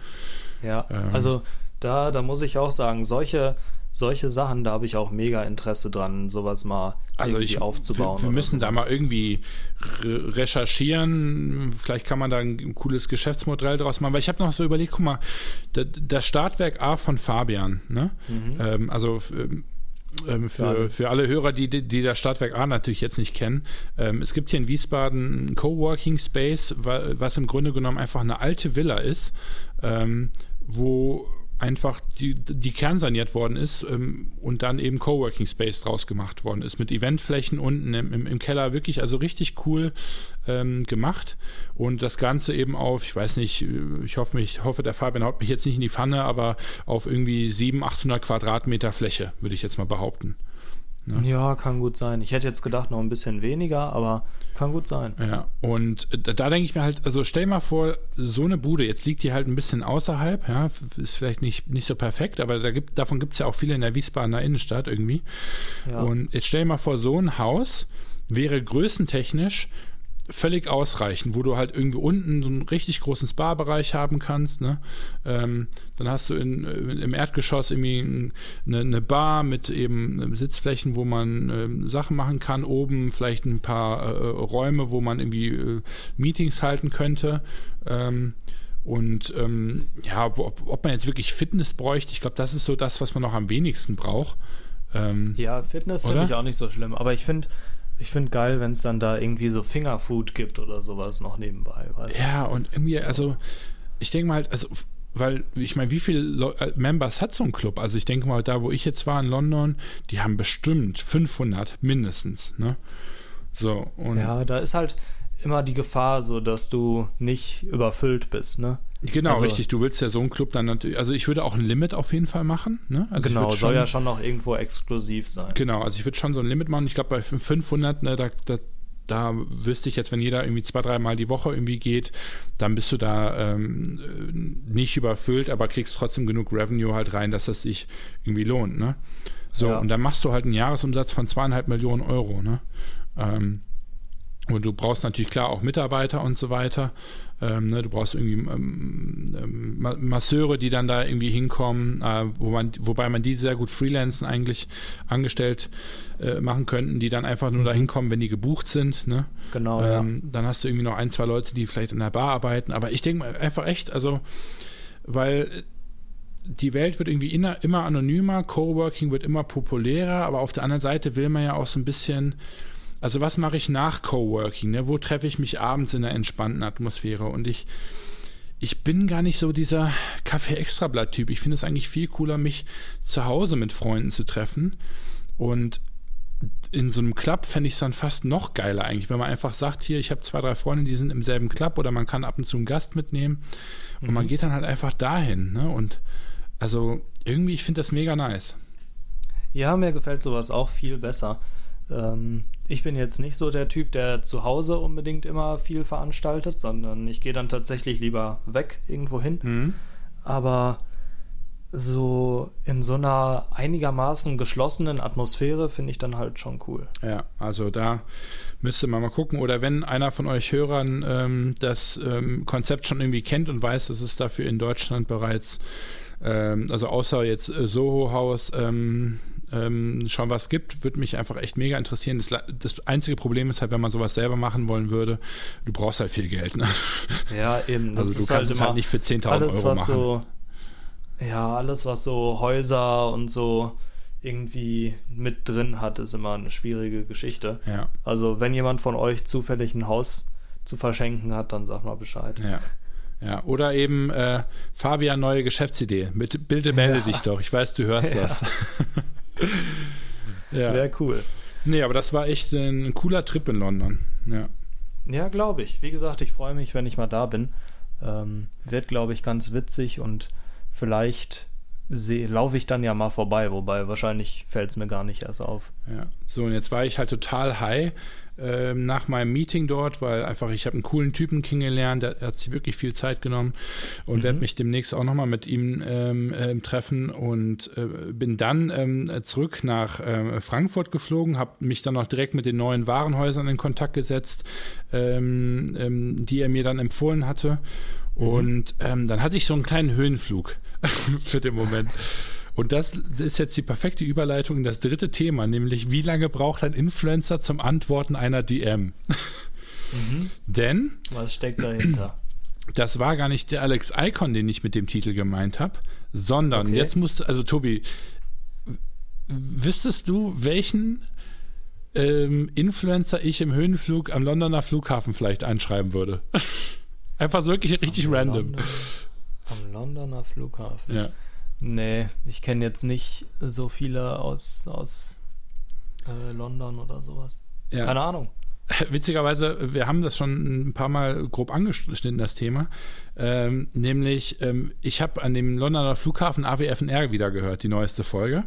Ja, ähm, also da, da muss ich auch sagen, solche solche Sachen, da habe ich auch mega Interesse dran, sowas mal also irgendwie ich, aufzubauen. Wir, wir müssen sowas. da mal irgendwie re recherchieren. Vielleicht kann man da ein cooles Geschäftsmodell draus machen. Weil ich habe noch so überlegt, guck mal, das Startwerk A von Fabian, ne? Mhm. Ähm, also ähm, ähm für, für alle Hörer, die, die das Stadtwerk A natürlich jetzt nicht kennen. Ähm, es gibt hier in Wiesbaden einen Coworking Space, was im Grunde genommen einfach eine alte Villa ist, ähm, wo einfach die, die kernsaniert worden ist ähm, und dann eben Coworking Space draus gemacht worden ist, mit Eventflächen unten im, im, im Keller, wirklich also richtig cool ähm, gemacht und das Ganze eben auf, ich weiß nicht, ich hoffe, mich, hoffe, der Fabian haut mich jetzt nicht in die Pfanne, aber auf irgendwie 700, 800 Quadratmeter Fläche, würde ich jetzt mal behaupten. Ne? Ja, kann gut sein. Ich hätte jetzt gedacht, noch ein bisschen weniger, aber kann gut sein. Ja, und da, da denke ich mir halt, also stell mal vor, so eine Bude, jetzt liegt die halt ein bisschen außerhalb, ja, ist vielleicht nicht, nicht so perfekt, aber da gibt, davon gibt es ja auch viele in der Wiesbadener Innenstadt irgendwie. Ja. Und jetzt stell mal vor, so ein Haus wäre größentechnisch völlig ausreichend, wo du halt irgendwie unten so einen richtig großen Spa-Bereich haben kannst. Ne? Ähm, dann hast du in, äh, im Erdgeschoss irgendwie eine, eine, Bar mit eben Sitzflächen, wo man ähm, Sachen machen kann. Oben vielleicht ein paar äh, Räume, wo man irgendwie äh, Meetings halten könnte. Ähm, und ähm, ja, ob, ob, man jetzt wirklich Fitness bräuchte, ich glaube, das ist so das, was man noch am wenigsten braucht. Ähm, ja, Fitness finde ich auch nicht so schlimm, aber ich finde, ich finde geil, wenn es dann da irgendwie so Fingerfood gibt oder sowas noch nebenbei. ja, du? und irgendwie, so. also ich denke mal halt, also weil ich meine, wie viele äh, Members hat so ein Club? Also ich denke mal, da wo ich jetzt war in London, die haben bestimmt 500 mindestens, ne? So und ja, da ist halt immer die Gefahr, so dass du nicht überfüllt bist, ne? Genau, also, richtig. Du willst ja so einen Club dann natürlich, also ich würde auch ein Limit auf jeden Fall machen. Ne? Also genau, soll schon, ja schon noch irgendwo exklusiv sein. Genau, also ich würde schon so ein Limit machen. Ich glaube, bei 500, ne, da, da, da wüsste ich jetzt, wenn jeder irgendwie zwei, dreimal die Woche irgendwie geht, dann bist du da ähm, nicht überfüllt, aber kriegst trotzdem genug Revenue halt rein, dass das sich irgendwie lohnt. Ne? So, ja. und dann machst du halt einen Jahresumsatz von zweieinhalb Millionen Euro. Ne? Ähm, und du brauchst natürlich klar auch Mitarbeiter und so weiter. Ähm, ne, du brauchst irgendwie ähm, ähm, Masseure, die dann da irgendwie hinkommen, äh, wo man, wobei man die sehr gut freelancen eigentlich angestellt äh, machen könnten, die dann einfach nur mhm. da hinkommen, wenn die gebucht sind. Ne? Genau. Ja. Ähm, dann hast du irgendwie noch ein, zwei Leute, die vielleicht in der Bar arbeiten. Aber ich denke einfach echt, also, weil die Welt wird irgendwie immer, immer anonymer, Coworking wird immer populärer, aber auf der anderen Seite will man ja auch so ein bisschen also was mache ich nach Coworking? Ne? Wo treffe ich mich abends in einer entspannten Atmosphäre? Und ich, ich bin gar nicht so dieser Kaffee-Extrablatt-Typ. Ich finde es eigentlich viel cooler, mich zu Hause mit Freunden zu treffen. Und in so einem Club fände ich es dann fast noch geiler eigentlich, wenn man einfach sagt, hier, ich habe zwei, drei Freunde, die sind im selben Club oder man kann ab und zu einen Gast mitnehmen und mhm. man geht dann halt einfach dahin. Ne? Und also irgendwie, ich finde das mega nice. Ja, mir gefällt sowas auch viel besser. Ähm, ich bin jetzt nicht so der Typ, der zu Hause unbedingt immer viel veranstaltet, sondern ich gehe dann tatsächlich lieber weg irgendwo hin. Mhm. Aber so in so einer einigermaßen geschlossenen Atmosphäre finde ich dann halt schon cool. Ja, also da müsste man mal gucken. Oder wenn einer von euch Hörern ähm, das ähm, Konzept schon irgendwie kennt und weiß, dass es dafür in Deutschland bereits, ähm, also außer jetzt äh, Soho House, ähm, ähm, schon was gibt, würde mich einfach echt mega interessieren. Das, das, einzige Problem ist halt, wenn man sowas selber machen wollen würde, du brauchst halt viel Geld. Ne? Ja, eben. Das also du kannst halt es halt nicht für 10.000 Euro machen. So, ja, alles, was so Häuser und so irgendwie mit drin hat, ist immer eine schwierige Geschichte. Ja. Also wenn jemand von euch zufällig ein Haus zu verschenken hat, dann sag mal Bescheid. Ja. Ja, oder eben äh, Fabian, neue Geschäftsidee. Mit, bitte melde ja. dich doch. Ich weiß, du hörst [laughs] ja. das. [laughs] Ja. Wäre cool. Nee, aber das war echt ein cooler Trip in London. Ja. Ja, glaube ich. Wie gesagt, ich freue mich, wenn ich mal da bin. Ähm, wird, glaube ich, ganz witzig und vielleicht laufe ich dann ja mal vorbei, wobei wahrscheinlich fällt es mir gar nicht erst auf. Ja, so und jetzt war ich halt total high äh, nach meinem Meeting dort, weil einfach ich habe einen coolen Typen kennengelernt, der, der, hat sich wirklich viel Zeit genommen und mhm. werde mich demnächst auch nochmal mit ihm ähm, äh, treffen und äh, bin dann ähm, zurück nach ähm, Frankfurt geflogen, habe mich dann auch direkt mit den neuen Warenhäusern in Kontakt gesetzt, ähm, ähm, die er mir dann empfohlen hatte. Mhm. Und ähm, dann hatte ich so einen kleinen Höhenflug [laughs] für den Moment. Und das ist jetzt die perfekte Überleitung in das dritte Thema, nämlich wie lange braucht ein Influencer zum Antworten einer DM? Mhm. Denn. Was steckt dahinter? Das war gar nicht der Alex Icon, den ich mit dem Titel gemeint habe, sondern okay. jetzt musst also Tobi, wüsstest du, welchen ähm, Influencer ich im Höhenflug am Londoner Flughafen vielleicht einschreiben würde? [laughs] Einfach so wirklich richtig am random. London, am Londoner Flughafen. Ja. Nee, ich kenne jetzt nicht so viele aus, aus äh, London oder sowas. Ja. Keine Ahnung. [laughs] Witzigerweise, wir haben das schon ein paar Mal grob angeschnitten, das Thema. Ähm, nämlich, ähm, ich habe an dem Londoner Flughafen AWFNR wieder gehört, die neueste Folge.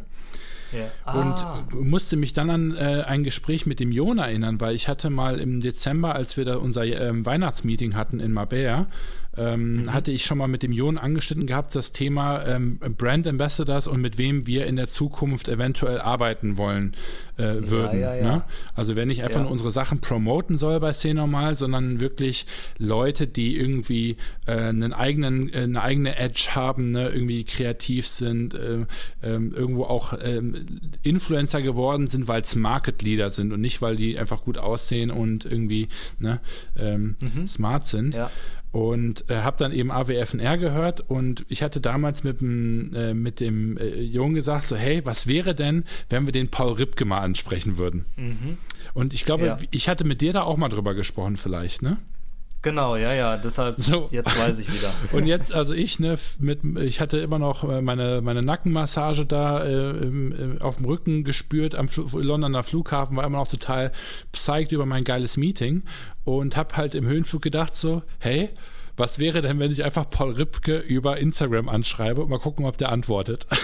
Ja. Ah. Und musste mich dann an äh, ein Gespräch mit dem Jon erinnern, weil ich hatte mal im Dezember, als wir da unser ähm, Weihnachtsmeeting hatten in Mabea, ähm, mhm. hatte ich schon mal mit dem Jon angeschnitten gehabt, das Thema ähm, Brand Ambassadors und mit wem wir in der Zukunft eventuell arbeiten wollen äh, würden. Ja, ja, ja. Ne? Also wenn ich einfach nur unsere Sachen promoten soll bei C normal, sondern wirklich Leute, die irgendwie äh, einen eigenen, äh, eine eigene Edge haben, ne? irgendwie kreativ sind, äh, ähm, irgendwo auch ähm, Influencer geworden sind, weil es Market Leader sind und nicht, weil die einfach gut aussehen und irgendwie ne, ähm, mhm. smart sind. Ja und äh, habe dann eben AWFNR gehört und ich hatte damals mit dem, äh, mit dem äh, Jungen gesagt, so hey, was wäre denn, wenn wir den Paul Ripke mal ansprechen würden? Mhm. Und ich glaube, ja. ich hatte mit dir da auch mal drüber gesprochen vielleicht, ne? Genau, ja, ja, deshalb, so. jetzt weiß ich wieder. [laughs] Und jetzt, also ich, ne, mit, ich hatte immer noch äh, meine, meine Nackenmassage da äh, im, auf dem Rücken gespürt am Fl Londoner Flughafen, war immer noch total psyched über mein geiles Meeting und habe halt im Höhenflug gedacht so, hey, was wäre denn, wenn ich einfach Paul Ripke über Instagram anschreibe und mal gucken, ob der antwortet. [laughs]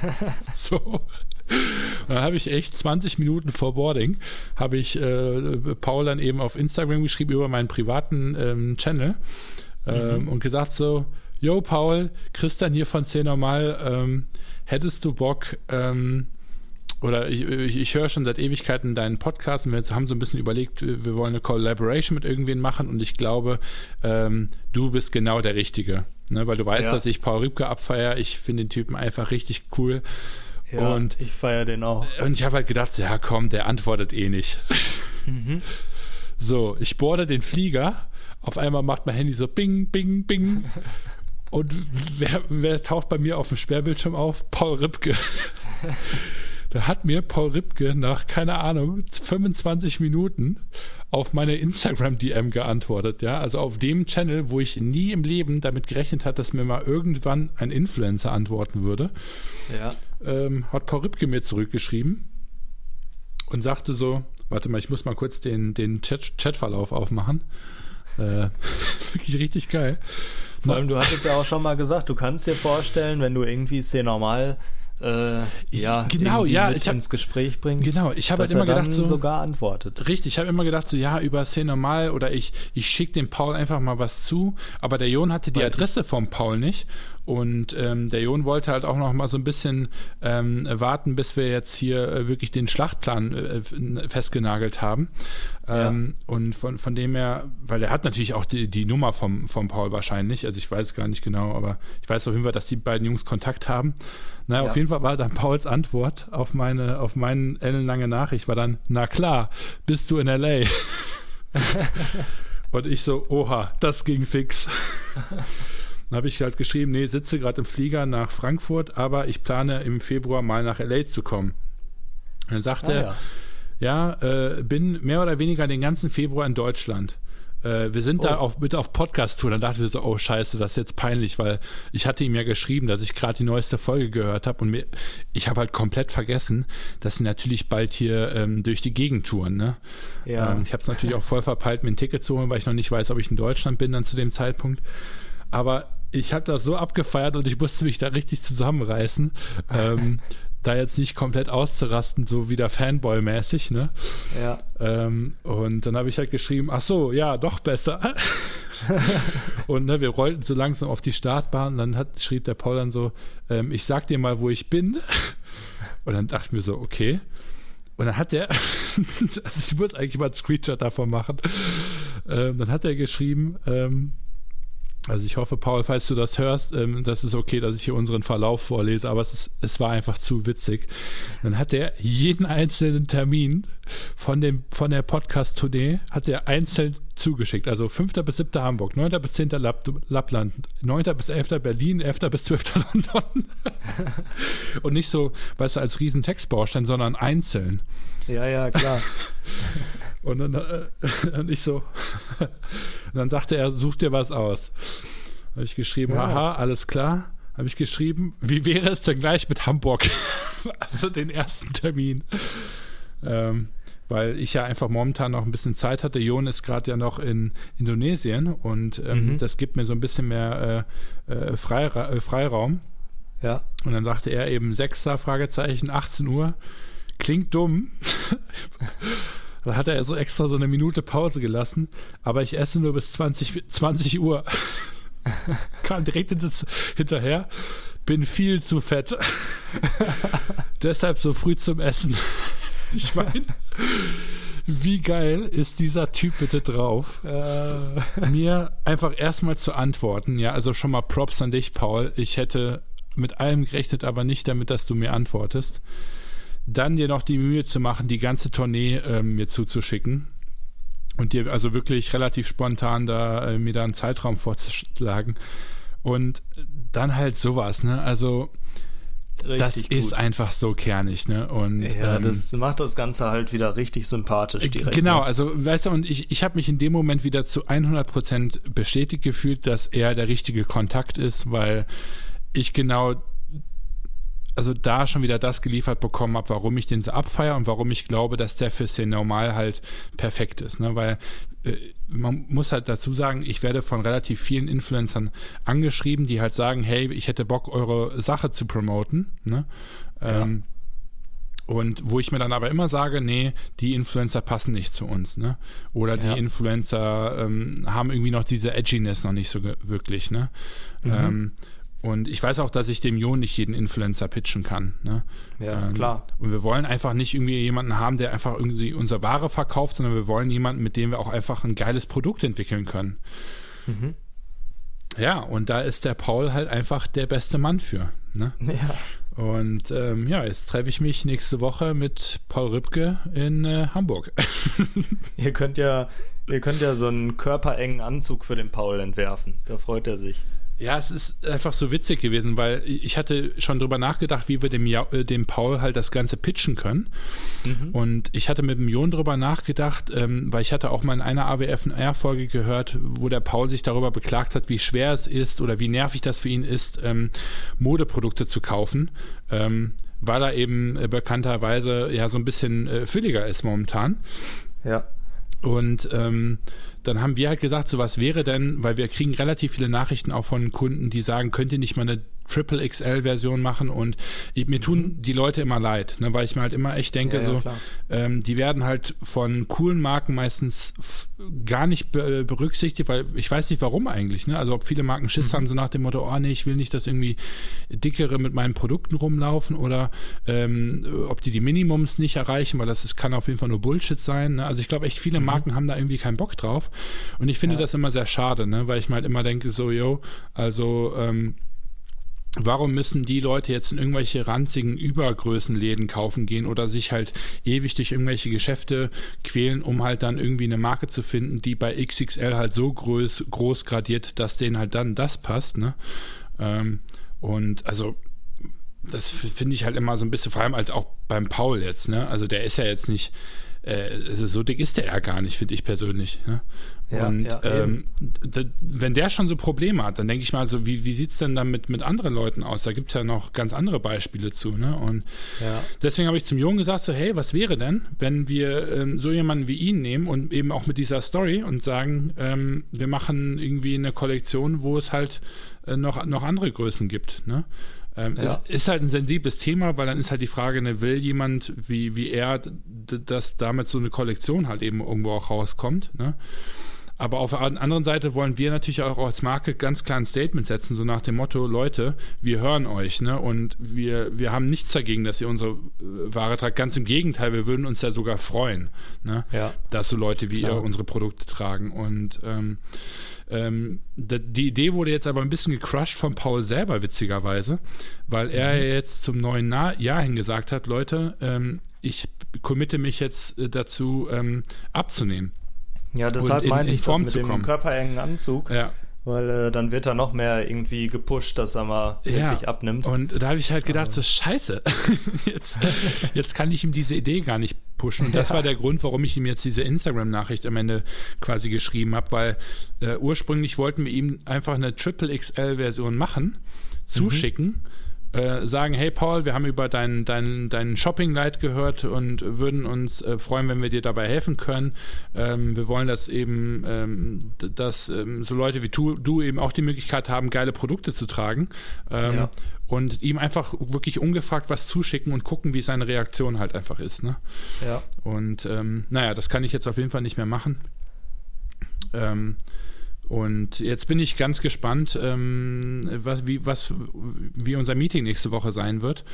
[laughs] so. Und dann habe ich echt 20 Minuten vor Boarding, habe ich äh, Paul dann eben auf Instagram geschrieben über meinen privaten ähm, Channel ähm, mhm. und gesagt so, Yo Paul, Christian hier von C Normal, ähm, hättest du Bock, ähm, oder ich, ich, ich höre schon seit Ewigkeiten deinen Podcast und wir haben so ein bisschen überlegt, wir wollen eine Collaboration mit irgendwen machen und ich glaube, ähm, du bist genau der Richtige. Ne? Weil du weißt, ja. dass ich Paul Rübke abfeier. Ich finde den Typen einfach richtig cool. Ja, und ich feiere den auch. Und ich habe halt gedacht, ja komm, der antwortet eh nicht. [laughs] Mhm. So, ich bohrte den Flieger. Auf einmal macht mein Handy so bing, bing, bing. Und wer, wer taucht bei mir auf dem Sperrbildschirm auf? Paul Ripke. [laughs] Da hat mir Paul Ripke nach, keine Ahnung, 25 Minuten auf meine Instagram-DM geantwortet, ja. Also auf dem Channel, wo ich nie im Leben damit gerechnet hat, dass mir mal irgendwann ein Influencer antworten würde. Ja. Ähm, hat Paul Ripke mir zurückgeschrieben und sagte so, warte mal, ich muss mal kurz den, den Chat, Chatverlauf aufmachen. Äh, [laughs] wirklich richtig geil. Vor allem, du hattest ja auch schon mal gesagt, du kannst dir vorstellen, wenn du irgendwie sehr normal äh, ja, genau, ja, ich hab, ins Gespräch bringst. Genau, ich habe halt immer gedacht, so, sogar antwortet. Richtig, ich habe immer gedacht, so ja, über C normal oder ich, ich schicke dem Paul einfach mal was zu, aber der Jon hatte die Weil Adresse ich, vom Paul nicht und ähm, der Jon wollte halt auch noch mal so ein bisschen ähm, warten, bis wir jetzt hier äh, wirklich den Schlachtplan äh, festgenagelt haben. Ähm, ja. Und von, von dem her, weil er hat natürlich auch die, die Nummer vom, vom Paul wahrscheinlich, also ich weiß gar nicht genau, aber ich weiß auf jeden Fall, dass die beiden Jungs Kontakt haben. Naja, ja. auf jeden Fall war dann Pauls Antwort auf meine, auf meine ellenlange Nachricht war dann, na klar, bist du in L.A.? [laughs] [laughs] Und ich so, oha, das ging fix. [laughs] Dann habe ich halt geschrieben, nee, sitze gerade im Flieger nach Frankfurt, aber ich plane im Februar mal nach LA zu kommen. Dann sagt ah, er, ja, ja äh, bin mehr oder weniger den ganzen Februar in Deutschland. äh, wir sind oh. da auf, mit auf Podcast-Tour. Dann dachten wir so, oh scheiße, das ist jetzt peinlich, weil ich hatte ihm ja geschrieben, dass ich gerade die neueste Folge gehört habe und mir, ich habe halt komplett vergessen, dass sie natürlich bald hier ähm, durch die Gegend touren. Ne? Ja. Ähm, ich habe es natürlich auch voll verpeilt, mir ein Ticket zu holen, weil ich noch nicht weiß, ob ich in Deutschland bin dann zu dem Zeitpunkt. Aber ich habe das so abgefeiert und ich musste mich da richtig zusammenreißen. ähm, [laughs] da jetzt nicht komplett auszurasten, so wieder Fanboy-mäßig, ne? Ja. Ähm, und dann habe ich halt geschrieben, ach so, ja, doch besser. [laughs] und ne, wir rollten so langsam auf die Startbahn und dann hat, schrieb der Paul dann so, ähm, ich sag dir mal, wo ich bin. [laughs] Und dann dachte ich mir so, okay. Und dann hat der, also ich muss eigentlich mal einen Screenshot davon machen. Ähm, dann hat er geschrieben, ähm, also ich hoffe, Paul, falls du das hörst, ähm, das ist okay, dass ich hier unseren Verlauf vorlese, aber es, ist, es war einfach zu witzig. Dann hat er jeden einzelnen Termin von, dem, von der Podcast-Tournee hat er einzeln zugeschickt. Also 5. bis 7. Hamburg, 9. bis 10. Lapp, Lappland, 9. bis 11. Berlin, 11. bis 12. [laughs] London. [laughs] Und nicht so, weißt du, als riesen Textbaustein, sondern einzeln. Ja, ja, klar. [laughs] Und dann äh, und ich so, dann dachte er, such dir was aus. Habe ich geschrieben, ja. haha, alles klar. Habe ich geschrieben, wie wäre es denn gleich mit Hamburg? also den ersten Termin. Ähm, weil ich ja einfach momentan noch ein bisschen Zeit hatte. Jon ist gerade ja noch in Indonesien und ähm, mhm. das gibt mir so ein bisschen mehr äh, äh, Freira äh, Freiraum. Ja. Und dann sagte er eben 6. Fragezeichen, 18 Uhr. Klingt dumm. [laughs] Da hat er so extra so eine Minute Pause gelassen, aber ich esse nur bis 20, 20 Uhr. [laughs] Kam direkt hinterher, bin viel zu fett. [laughs] Deshalb so früh zum Essen. ich meine, wie geil ist dieser Typ bitte drauf, äh. mir einfach erstmal zu antworten. Ja, also schon mal Props an dich, Paul. Ich hätte mit allem gerechnet, aber nicht damit, dass du mir antwortest dann dir noch die Mühe zu machen, die ganze Tournee ähm, mir zuzuschicken und dir also wirklich relativ spontan da äh, mir da einen Zeitraum vorzuschlagen und dann halt sowas, ne? Also Richtig das gut. ist einfach so kernig, ne? Und ja, ähm, das macht das Ganze halt wieder richtig sympathisch direkt. Genau, ne? also weißt du, und ich, ich habe mich in dem Moment wieder zu 100% bestätigt gefühlt, dass er der richtige Kontakt ist, weil ich genau also da schon wieder das geliefert bekommen habe, warum ich den so abfeiere und warum ich glaube, dass der für den normal halt perfekt ist. Ne? Weil äh, man muss halt dazu sagen, ich werde von relativ vielen Influencern angeschrieben, die halt sagen, hey, ich hätte Bock, eure Sache zu promoten. Ne? Ja. Ähm, und wo ich mir dann aber immer sage, nee, die Influencer passen nicht zu uns, ne? Oder die ja. Influencer ähm, haben irgendwie noch diese Edginess noch nicht so wirklich, ne? Mhm. Ähm, und ich weiß auch, dass ich dem Jo nicht jeden Influencer pitchen kann. Ne? Ja, ähm, klar. Und wir wollen einfach nicht irgendwie jemanden haben, der einfach irgendwie unsere Ware verkauft, sondern wir wollen jemanden, mit dem wir auch einfach ein geiles Produkt entwickeln können. Mhm. Ja, und da ist der Paul halt einfach der beste Mann für. Ne? [laughs] Ja. Und ähm, ja, jetzt treffe ich mich nächste Woche mit Paul Rübke in äh, Hamburg. [laughs] ihr könnt ja, ihr könnt ja so einen körperengen Anzug für den Paul entwerfen. Da freut er sich. Ja, es ist einfach so witzig gewesen, weil ich hatte schon drüber nachgedacht, wie wir dem, ja äh, dem Paul halt das Ganze pitchen können. Mhm. Und ich hatte mit dem Jon drüber nachgedacht, ähm, weil ich hatte auch mal in einer AWF-R-Folge gehört, wo der Paul sich darüber beklagt hat, wie schwer es ist oder wie nervig das für ihn ist, ähm, Modeprodukte zu kaufen. Ähm, weil er eben äh, bekannterweise ja so ein bisschen äh, fülliger ist momentan. Ja. Und ähm, dann haben wir halt gesagt, so was wäre denn, weil wir kriegen relativ viele Nachrichten auch von Kunden, die sagen, könnt ihr nicht mal eine Triple XL-Version machen und ich, mir tun mhm. die Leute immer leid, ne, weil ich mir halt immer echt denke, ja, ja, so, ähm, die werden halt von coolen Marken meistens gar nicht be berücksichtigt, weil ich weiß nicht warum eigentlich, ne? Also ob viele Marken Schiss mhm. haben, so nach dem Motto, oh nee, ich will nicht, dass irgendwie dickere mit meinen Produkten rumlaufen oder ähm, ob die die Minimums nicht erreichen, weil das ist, kann auf jeden Fall nur Bullshit sein. Ne? Also ich glaube echt, viele mhm. Marken haben da irgendwie keinen Bock drauf und ich finde ja. das immer sehr schade, ne? Weil ich mir halt immer denke, so, yo, also ähm, Warum müssen die Leute jetzt in irgendwelche ranzigen Übergrößenläden kaufen gehen oder sich halt ewig durch irgendwelche Geschäfte quälen, um halt dann irgendwie eine Marke zu finden, die bei XXL halt so groß, groß gradiert, dass denen halt dann das passt, ne? Ähm, und also das finde ich halt immer so ein bisschen, vor allem halt auch beim Paul jetzt, ne? Also der ist ja jetzt nicht äh, so dick ist der ja gar nicht, finde ich persönlich. Ne? Ja, und ja, ähm, wenn der schon so Probleme hat, dann denke ich mal, so, wie, wie sieht es denn dann mit, mit anderen Leuten aus? Da gibt es ja noch ganz andere Beispiele zu. Ne? Und ja. deswegen habe ich zum Jungen gesagt, so, hey, was wäre denn, wenn wir ähm, so jemanden wie ihn nehmen und eben auch mit dieser Story und sagen, ähm, wir machen irgendwie eine Kollektion, wo es halt äh, noch, noch andere Größen gibt. Ne? Ähm, ja. Ist halt ein sensibles Thema, weil dann ist halt die Frage, ne, will jemand wie, wie er, dass damit so eine Kollektion halt eben irgendwo auch rauskommt. Ne? Aber auf der anderen Seite wollen wir natürlich auch als Marke ganz klar ein Statement setzen, so nach dem Motto, Leute, wir hören euch, ne? Und wir, wir haben nichts dagegen, dass ihr unsere äh, Ware tragt. Ganz im Gegenteil, wir würden uns ja sogar freuen, ne? Ja. Dass so Leute wie klar. ihr unsere Produkte tragen. Und ähm, ähm, die Idee wurde jetzt aber ein bisschen gecrushed von Paul selber, witzigerweise, weil er mhm. jetzt zum neuen Jahr hingesagt hat, Leute, ähm, ich committe mich jetzt äh, dazu, ähm, abzunehmen. Ja, deshalb meinte ich das mit dem kommen. körperengen Anzug. Ja. Weil äh, dann wird er noch mehr irgendwie gepusht, dass er mal ja. wirklich abnimmt. Und da habe ich halt gedacht, so scheiße, [laughs] jetzt, jetzt kann ich ihm diese Idee gar nicht pushen. Und das ja. war der Grund, warum ich ihm jetzt diese Instagram-Nachricht am Ende quasi geschrieben habe, weil äh, ursprünglich wollten wir ihm einfach eine Triple XL-Version machen, zuschicken. Mhm äh, sagen, hey Paul, wir haben über deinen dein, dein Shopping-Light gehört und würden uns äh, freuen, wenn wir dir dabei helfen können. Ähm, wir wollen, dass eben, ähm, dass ähm, so Leute wie du, du eben auch die Möglichkeit haben, geile Produkte zu tragen. Ähm, ja. Und ihm einfach wirklich ungefragt was zuschicken und gucken, wie seine Reaktion halt einfach ist. Ne? Ja. Und ähm, naja, das kann ich jetzt auf jeden Fall nicht mehr machen. Ähm, und jetzt bin ich ganz gespannt, ähm, was, wie, was, wie unser Meeting nächste Woche sein wird.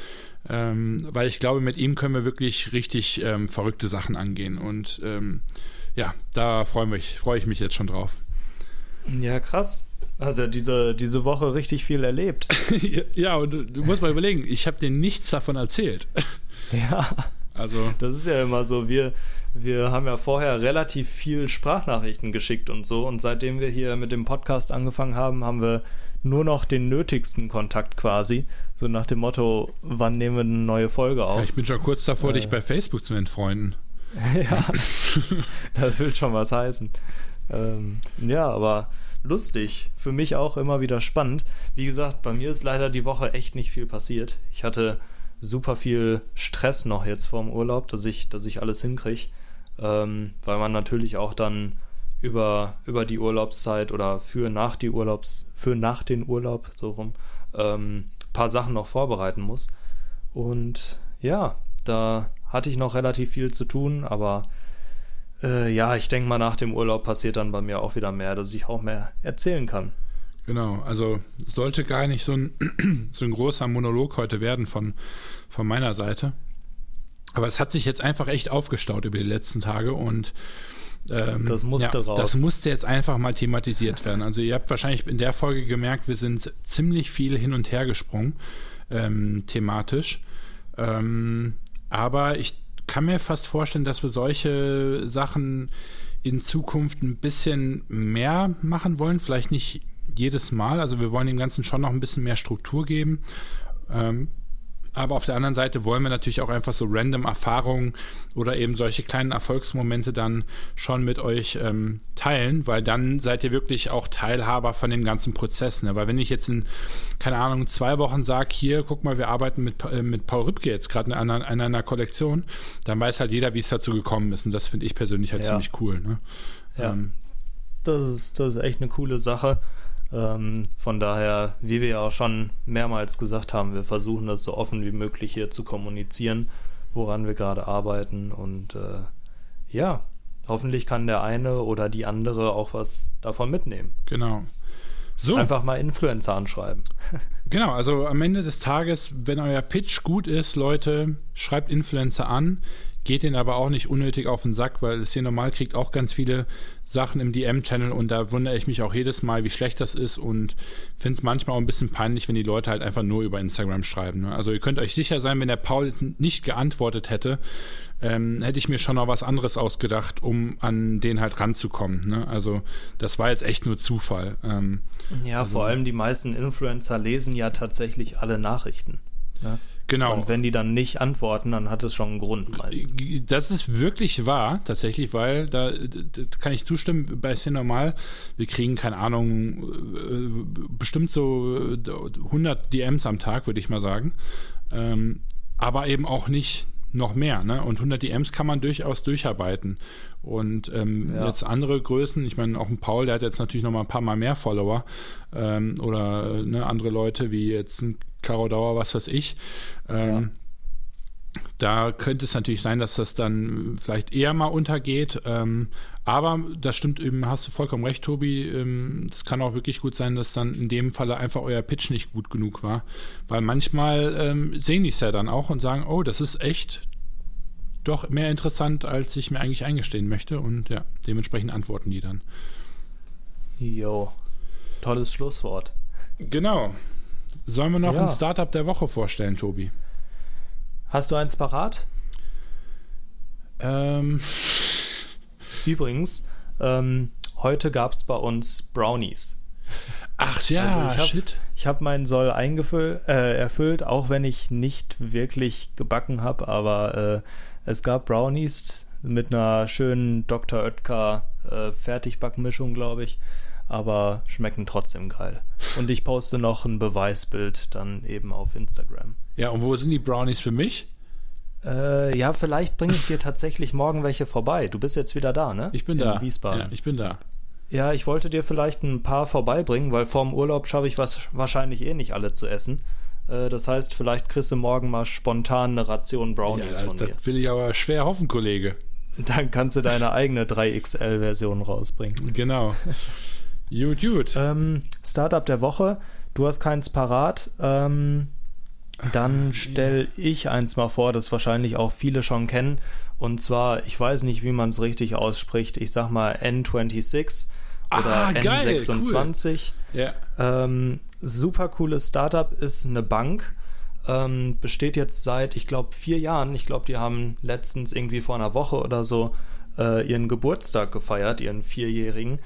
Ähm, weil ich glaube, mit ihm können wir wirklich richtig ähm, verrückte Sachen angehen. Und ähm, ja, da freue mich, freu ich mich jetzt schon drauf. Ja, krass. Hast ja diese, diese Woche richtig viel erlebt. [laughs] ja, und du, du musst mal überlegen, ich habe dir nichts davon erzählt. Ja. Also. Das ist ja immer so, wir, wir haben ja vorher relativ viel Sprachnachrichten geschickt und so. Und seitdem wir hier mit dem Podcast angefangen haben, haben wir nur noch den nötigsten Kontakt quasi. So nach dem Motto, wann nehmen wir eine neue Folge auf? Ja, ich bin schon kurz davor, äh, dich bei Facebook zu entfreunden. [laughs] ja, [laughs] das will schon was heißen. Ähm, ja, aber lustig. Für mich auch immer wieder spannend. Wie gesagt, bei mir ist leider die Woche echt nicht viel passiert. Ich hatte super viel Stress noch jetzt vorm Urlaub, dass ich, dass ich alles hinkriege ähm, weil man natürlich auch dann über, über die Urlaubszeit oder für nach die Urlaubs, für nach den Urlaub, so rum, ähm, paar Sachen noch vorbereiten muss. Und ja, da hatte ich noch relativ viel zu tun, aber äh, ja, ich denke mal, nach dem Urlaub passiert dann bei mir auch wieder mehr, dass ich auch mehr erzählen kann. Genau, also es sollte gar nicht so ein, [clears throat] so ein großer Monolog heute werden von, von meiner Seite. Aber es hat sich jetzt einfach echt aufgestaut über die letzten Tage und ähm, das musste ja, raus. Das musste jetzt einfach mal thematisiert werden. Also ihr habt wahrscheinlich in der Folge gemerkt, wir sind ziemlich viel hin und her gesprungen, ähm, thematisch. Ähm, aber ich kann mir fast vorstellen, dass wir solche Sachen in Zukunft ein bisschen mehr machen wollen. Vielleicht nicht jedes Mal. Also wir wollen dem Ganzen schon noch ein bisschen mehr Struktur geben. Ähm, aber auf der anderen Seite wollen wir natürlich auch einfach so random Erfahrungen oder eben solche kleinen Erfolgsmomente dann schon mit euch ähm, teilen, weil dann seid ihr wirklich auch Teilhaber von dem ganzen Prozess. Ne? Weil wenn ich jetzt in, keine Ahnung, zwei Wochen sage, hier, guck mal, wir arbeiten mit, äh, mit Paul Rübke jetzt gerade an, an, einer Kollektion, dann weiß halt jeder, wie es dazu gekommen ist. Und das finde ich persönlich halt ja. ziemlich cool. Ne? Ja. Ähm, das, ist, das ist echt eine coole Sache. Ähm, von daher, wie wir ja auch schon mehrmals gesagt haben, wir versuchen das so offen wie möglich hier zu kommunizieren, woran wir gerade arbeiten. Und äh, ja, hoffentlich kann der eine oder die andere auch was davon mitnehmen. Genau. So. Einfach mal Influencer anschreiben. [laughs] genau, also am Ende des Tages, wenn euer Pitch gut ist, Leute, schreibt Influencer an. Geht den aber auch nicht unnötig auf den Sack, weil es hier normal kriegt auch ganz viele Sachen im DM-Channel und da wundere ich mich auch jedes Mal, wie schlecht das ist und finde es manchmal auch ein bisschen peinlich, wenn die Leute halt einfach nur über Instagram schreiben. Ne? Also ihr könnt euch sicher sein, wenn der Paul nicht geantwortet hätte, ähm, hätte ich mir schon noch was anderes ausgedacht, um an den halt ranzukommen. Ne? Also das war jetzt echt nur Zufall. Ähm, ja, also, vor allem die meisten Influencer lesen ja tatsächlich alle Nachrichten. Ne? Genau. Und wenn die dann nicht antworten, dann hat es schon einen Grund meist. Das ist wirklich wahr, tatsächlich, weil da, da kann ich zustimmen, bei Sin Normal, wir kriegen, keine Ahnung, äh, bestimmt so 100 DMs am Tag, würde ich mal sagen. Ähm, aber eben auch nicht noch mehr. Ne? Und 100 DMs kann man durchaus durcharbeiten. Und ähm, ja. jetzt andere Größen, ich meine, auch ein Paul, der hat jetzt natürlich noch mal ein paar Mal mehr Follower ähm, oder ne, andere Leute wie jetzt ein Caro Dauer, was weiß ich. Ähm, ja. Da könnte es natürlich sein, dass das dann vielleicht eher mal untergeht. Ähm, aber das stimmt eben, hast du vollkommen recht, Tobi. Ähm, es kann auch wirklich gut sein, dass dann in dem Falle einfach euer Pitch nicht gut genug war. Weil manchmal ähm, sehen die es ja dann auch und sagen, oh, das ist echt doch mehr interessant, als ich mir eigentlich eingestehen möchte. Und ja, dementsprechend antworten die dann. Jo, tolles Schlusswort. Genau. Sollen wir noch ja. ein Startup der Woche vorstellen, Tobi? Hast du eins parat? Ähm. Übrigens, ähm, heute gab es bei uns Brownies. Ach ja, also ich hab, shit. Ich habe meinen Soll eingefüllt, äh, erfüllt, auch wenn ich nicht wirklich gebacken habe, aber äh, es gab Brownies mit einer schönen Dr. Oetker äh, Fertigbackmischung, glaube ich aber schmecken trotzdem geil. Und ich poste noch ein Beweisbild dann eben auf Instagram. Ja, und wo sind die Brownies für mich? Äh, ja, vielleicht bringe ich dir tatsächlich morgen welche vorbei. Du bist jetzt wieder da, ne? Ich bin In da. Wiesbaden. Ja, ich bin da. Ja, ich wollte dir vielleicht ein paar vorbeibringen, weil vorm Urlaub schaffe ich was wahrscheinlich eh nicht alle zu essen. Äh, das heißt, vielleicht kriegst du morgen mal spontan eine Ration Brownies ja, von das mir. Das will ich aber schwer hoffen, Kollege. Dann kannst du deine eigene 3XL-Version rausbringen. Genau. Gut, gut. Ähm, Startup der Woche. Du hast keins parat. Ähm, dann stelle ich eins mal vor, das wahrscheinlich auch viele schon kennen. Und zwar, ich weiß nicht, wie man es richtig ausspricht. Ich sag mal N26 oder ah, N26. Cool. Ja. Ähm, super cooles Startup ist eine Bank. Ähm, besteht jetzt seit, ich glaube, vier Jahren. Ich glaube, die haben letztens irgendwie vor einer Woche oder so äh, ihren Geburtstag gefeiert, ihren vierjährigen.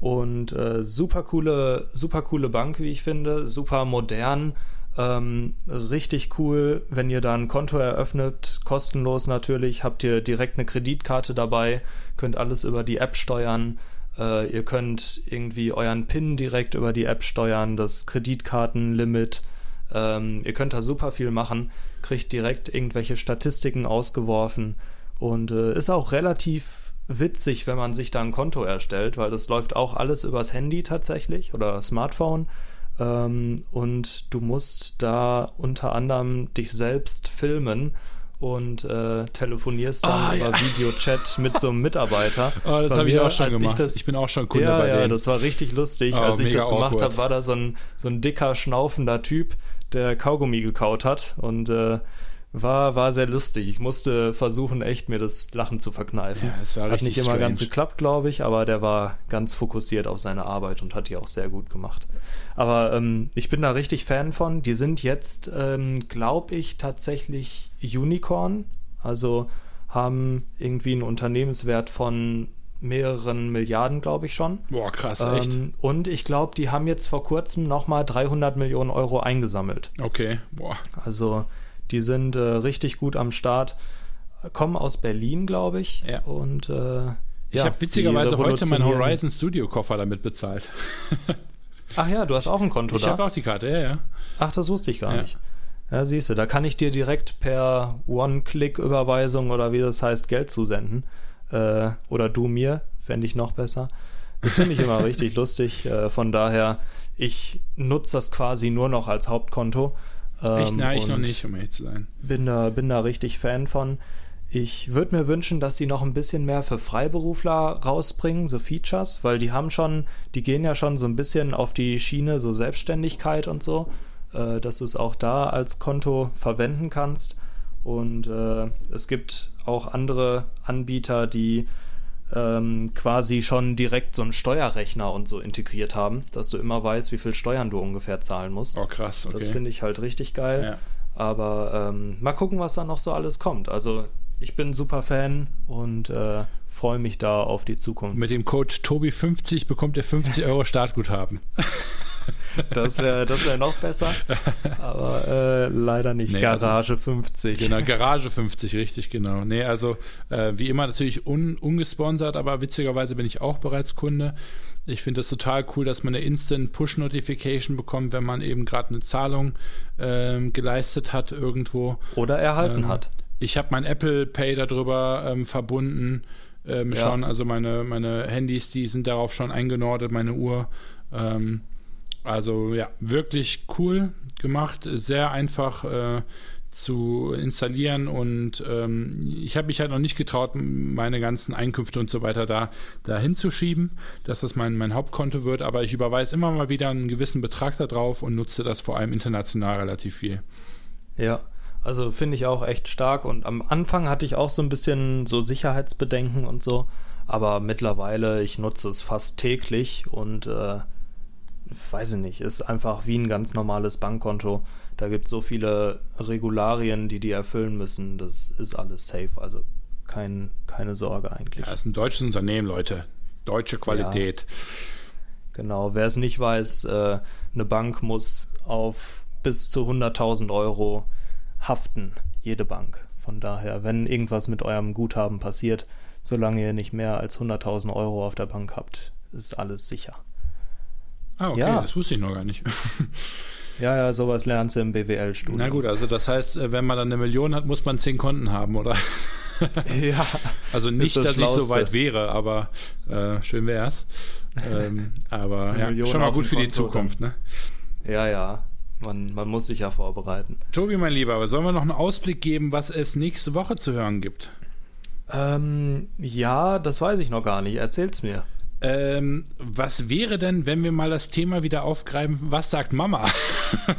Und äh, super coole, super coole Bank, wie ich finde, super modern. Ähm, richtig cool, wenn ihr da ein Konto eröffnet, kostenlos natürlich, habt ihr direkt eine Kreditkarte dabei, könnt alles über die App steuern. Äh, ihr könnt irgendwie euren PIN direkt über die App steuern, das Kreditkartenlimit. Ähm, ihr könnt da super viel machen, kriegt direkt irgendwelche Statistiken ausgeworfen und äh, ist auch relativ witzig, wenn man sich da ein Konto erstellt, weil das läuft auch alles übers Handy tatsächlich oder Smartphone. Ähm, und du musst da unter anderem dich selbst filmen und äh, telefonierst dann oh, über ja. Videochat mit so einem [laughs] Mitarbeiter. Oh, das habe ich auch schon gemacht. Ich, das, ich, bin auch schon Kunde ja, bei ja, denen. das war richtig lustig. Oh, als ich das gemacht habe, war da so ein, so ein dicker, schnaufender Typ, der Kaugummi gekaut hat und äh, war, war sehr lustig. Ich musste versuchen, echt mir das Lachen zu verkneifen. Ja, es war hat nicht immer strange. ganz geklappt, glaube ich, aber der war ganz fokussiert auf seine Arbeit und hat die auch sehr gut gemacht. Aber ähm, ich bin da richtig Fan von. Die sind jetzt, ähm, glaube ich, tatsächlich Unicorn. Also haben irgendwie einen Unternehmenswert von mehreren Milliarden, glaube ich schon. Boah, krass, echt. Ähm, und ich glaube, die haben jetzt vor kurzem nochmal 300 Millionen Euro eingesammelt. Okay, boah. Also die sind äh, richtig gut am Start. Kommen aus Berlin, glaube ich. Ja. Und äh, ich ja, habe witzigerweise heute meinen Horizon Studio Koffer damit bezahlt. [laughs] Ach ja, du hast auch ein Konto ich da. Ich habe auch die Karte, ja, ja. Ach, das wusste ich gar ja. nicht. Ja, siehst du, da kann ich dir direkt per One-Click-Überweisung oder wie das heißt, Geld zusenden. Äh, oder du mir, fände ich noch besser. Das finde ich immer [laughs] richtig lustig. Äh, von daher, ich nutze das quasi nur noch als Hauptkonto. Echt? Nein, ich noch nicht, um ehrlich zu sein. Bin da, bin da richtig Fan von. Ich würde mir wünschen, dass sie noch ein bisschen mehr für Freiberufler rausbringen, so Features, weil die haben schon, die gehen ja schon so ein bisschen auf die Schiene, so Selbstständigkeit und so, äh, dass du es auch da als Konto verwenden kannst. Und äh, es gibt auch andere Anbieter, die ähm, quasi schon direkt so einen Steuerrechner und so integriert haben, dass du immer weißt, wie viel Steuern du ungefähr zahlen musst. Oh, krass, okay. Das finde ich halt richtig geil. Ja. Aber ähm, mal gucken, was da noch so alles kommt. Also ich bin super Fan und äh, freue mich da auf die Zukunft. Mit dem Code Tobi50 bekommt ihr 50 Euro Startguthaben. [laughs] Das wäre das wär noch besser. Aber äh, leider nicht. Nee, also Garage also, 50. Genau, [laughs] Garage 50, richtig, genau. Nee, also äh, wie immer natürlich un, ungesponsert, aber witzigerweise bin ich auch bereits Kunde. Ich finde es total cool, dass man eine Instant Push-Notification bekommt, wenn man eben gerade eine Zahlung ähm, geleistet hat irgendwo. Oder erhalten ähm, hat. Ich habe mein Apple Pay darüber ähm, verbunden ähm, ja. schon. Also meine, meine Handys, die sind darauf schon eingenordet, meine Uhr. Ähm, also ja, wirklich cool gemacht, sehr einfach äh, zu installieren und ähm, ich habe mich halt noch nicht getraut, meine ganzen Einkünfte und so weiter da, da hinzuschieben, dass das mein, mein Hauptkonto wird, aber ich überweise immer mal wieder einen gewissen Betrag da drauf und nutze das vor allem international relativ viel. Ja, also finde ich auch echt stark und am Anfang hatte ich auch so ein bisschen so Sicherheitsbedenken und so, aber mittlerweile, ich nutze es fast täglich und äh, weiß ich nicht, ist einfach wie ein ganz normales Bankkonto da gibt es so viele Regularien, die die erfüllen müssen. Das ist alles safe. Also kein, keine Sorge eigentlich. Ja, ist ein deutsches Unternehmen, Leute. Deutsche Qualität. Ja, genau. Wer es nicht weiß, äh, eine Bank muss auf bis zu 100.000 Euro haften. Jede Bank. Von daher, wenn irgendwas mit eurem Guthaben passiert, solange ihr nicht mehr als 100.000 Euro auf der Bank habt, ist alles sicher. Ah, okay, ja. das wusste ich noch gar nicht. [laughs] Ja, ja, sowas lernst du im BWL-Studium. Na gut, also das heißt, äh, wenn man dann eine Million hat, muss man zehn Konten haben, oder? [laughs] ja. [laughs] Also nicht, das dass Schlauste. ich so weit wäre, aber äh, schön wär's. Ähm, aber ja, schon mal gut für die Zukunft, ne? Ja, ja. Man, man muss sich ja vorbereiten. Tobi, mein Lieber, sollen wir noch einen Ausblick geben, was es nächste Woche zu hören gibt? Ähm, ja, das weiß ich noch gar nicht. Erzähl's mir. Ähm, was wäre denn, wenn wir mal das Thema wieder aufgreifen, was sagt Mama? [laughs]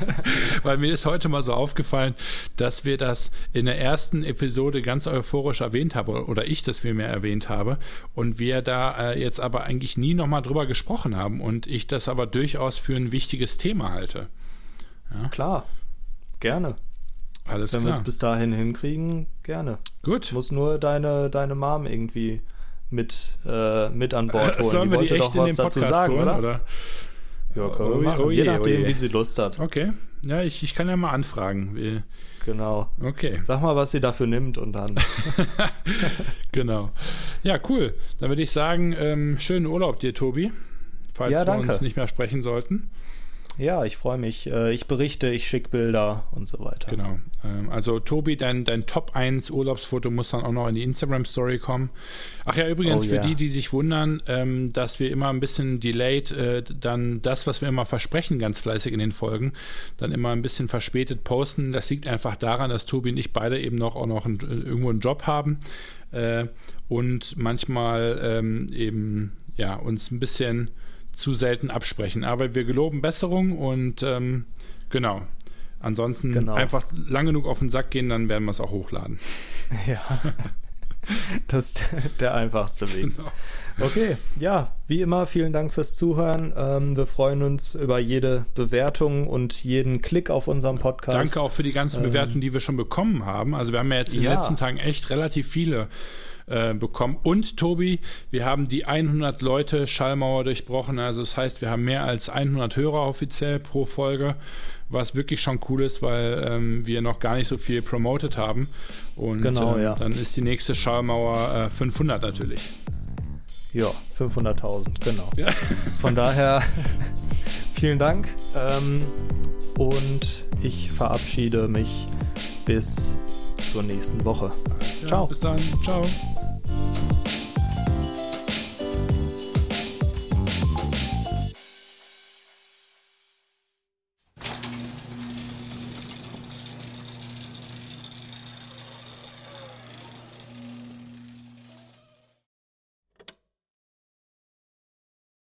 [laughs] Weil mir ist heute mal so aufgefallen, dass wir das in der ersten Episode ganz euphorisch erwähnt haben, oder ich das vielmehr erwähnt habe, und wir da äh, jetzt aber eigentlich nie nochmal drüber gesprochen haben und ich das aber durchaus für ein wichtiges Thema halte. Ja? Klar, gerne. Alles Wenn wir es bis dahin hinkriegen, gerne. Gut. Muss nur deine, deine Mom irgendwie mit, äh, mit an Bord holen. Sollen die wollte doch was dazu sagen, holen, oder? oder? Ja, können oh, machen. Oh, je, je nachdem, oh, wie sie Lust hat. Okay. Ja, ich, ich kann ja mal anfragen. Wie... Genau. Okay. Sag mal, was sie dafür nimmt und dann. [laughs] genau. Ja, cool. Dann würde ich sagen, ähm, schönen Urlaub dir, Tobi. Falls ja, wir uns nicht mehr sprechen sollten. Ja, ich freue mich. Äh, ich berichte, ich schicke Bilder und so weiter. Genau. Ähm, also Tobi, dein, dein Top 1 Urlaubsfoto muss dann auch noch in die Instagram-Story kommen. Ach ja, übrigens, oh, für yeah. die, die sich wundern, ähm, dass wir immer ein bisschen delayed äh, dann das, was wir immer versprechen, ganz fleißig in den Folgen, dann immer ein bisschen verspätet posten. Das liegt einfach daran, dass Tobi und ich beide eben noch auch noch ein, irgendwo einen Job haben äh, und manchmal ähm, eben ja uns ein bisschen zu selten absprechen. Aber wir geloben Besserung und ähm, genau. Ansonsten genau. einfach lang genug auf den Sack gehen, dann werden wir es auch hochladen. [laughs] Ja. Das ist der einfachste Weg. Genau. Okay, ja, wie immer, vielen Dank fürs Zuhören. Ähm, wir freuen uns über jede Bewertung und jeden Klick auf unserem Podcast. Danke auch für die ganzen ähm, Bewertungen, die wir schon bekommen haben. Also wir haben ja jetzt in ja. den letzten Tagen echt relativ viele äh, bekommen. Und Tobi, wir haben die 100 Leute Schallmauer durchbrochen. Also das heißt, wir haben mehr als 100 Hörer offiziell pro Folge, was wirklich schon cool ist, weil ähm, wir noch gar nicht so viel promoted haben. Und genau, ähm, ja. dann ist die nächste Schallmauer äh, 500 natürlich. Ja, 500.000, genau. Ja. Von daher [laughs] vielen Dank ähm, und ich verabschiede mich bis zur nächsten Woche. Ja, Ciao. Bis dann. Ciao.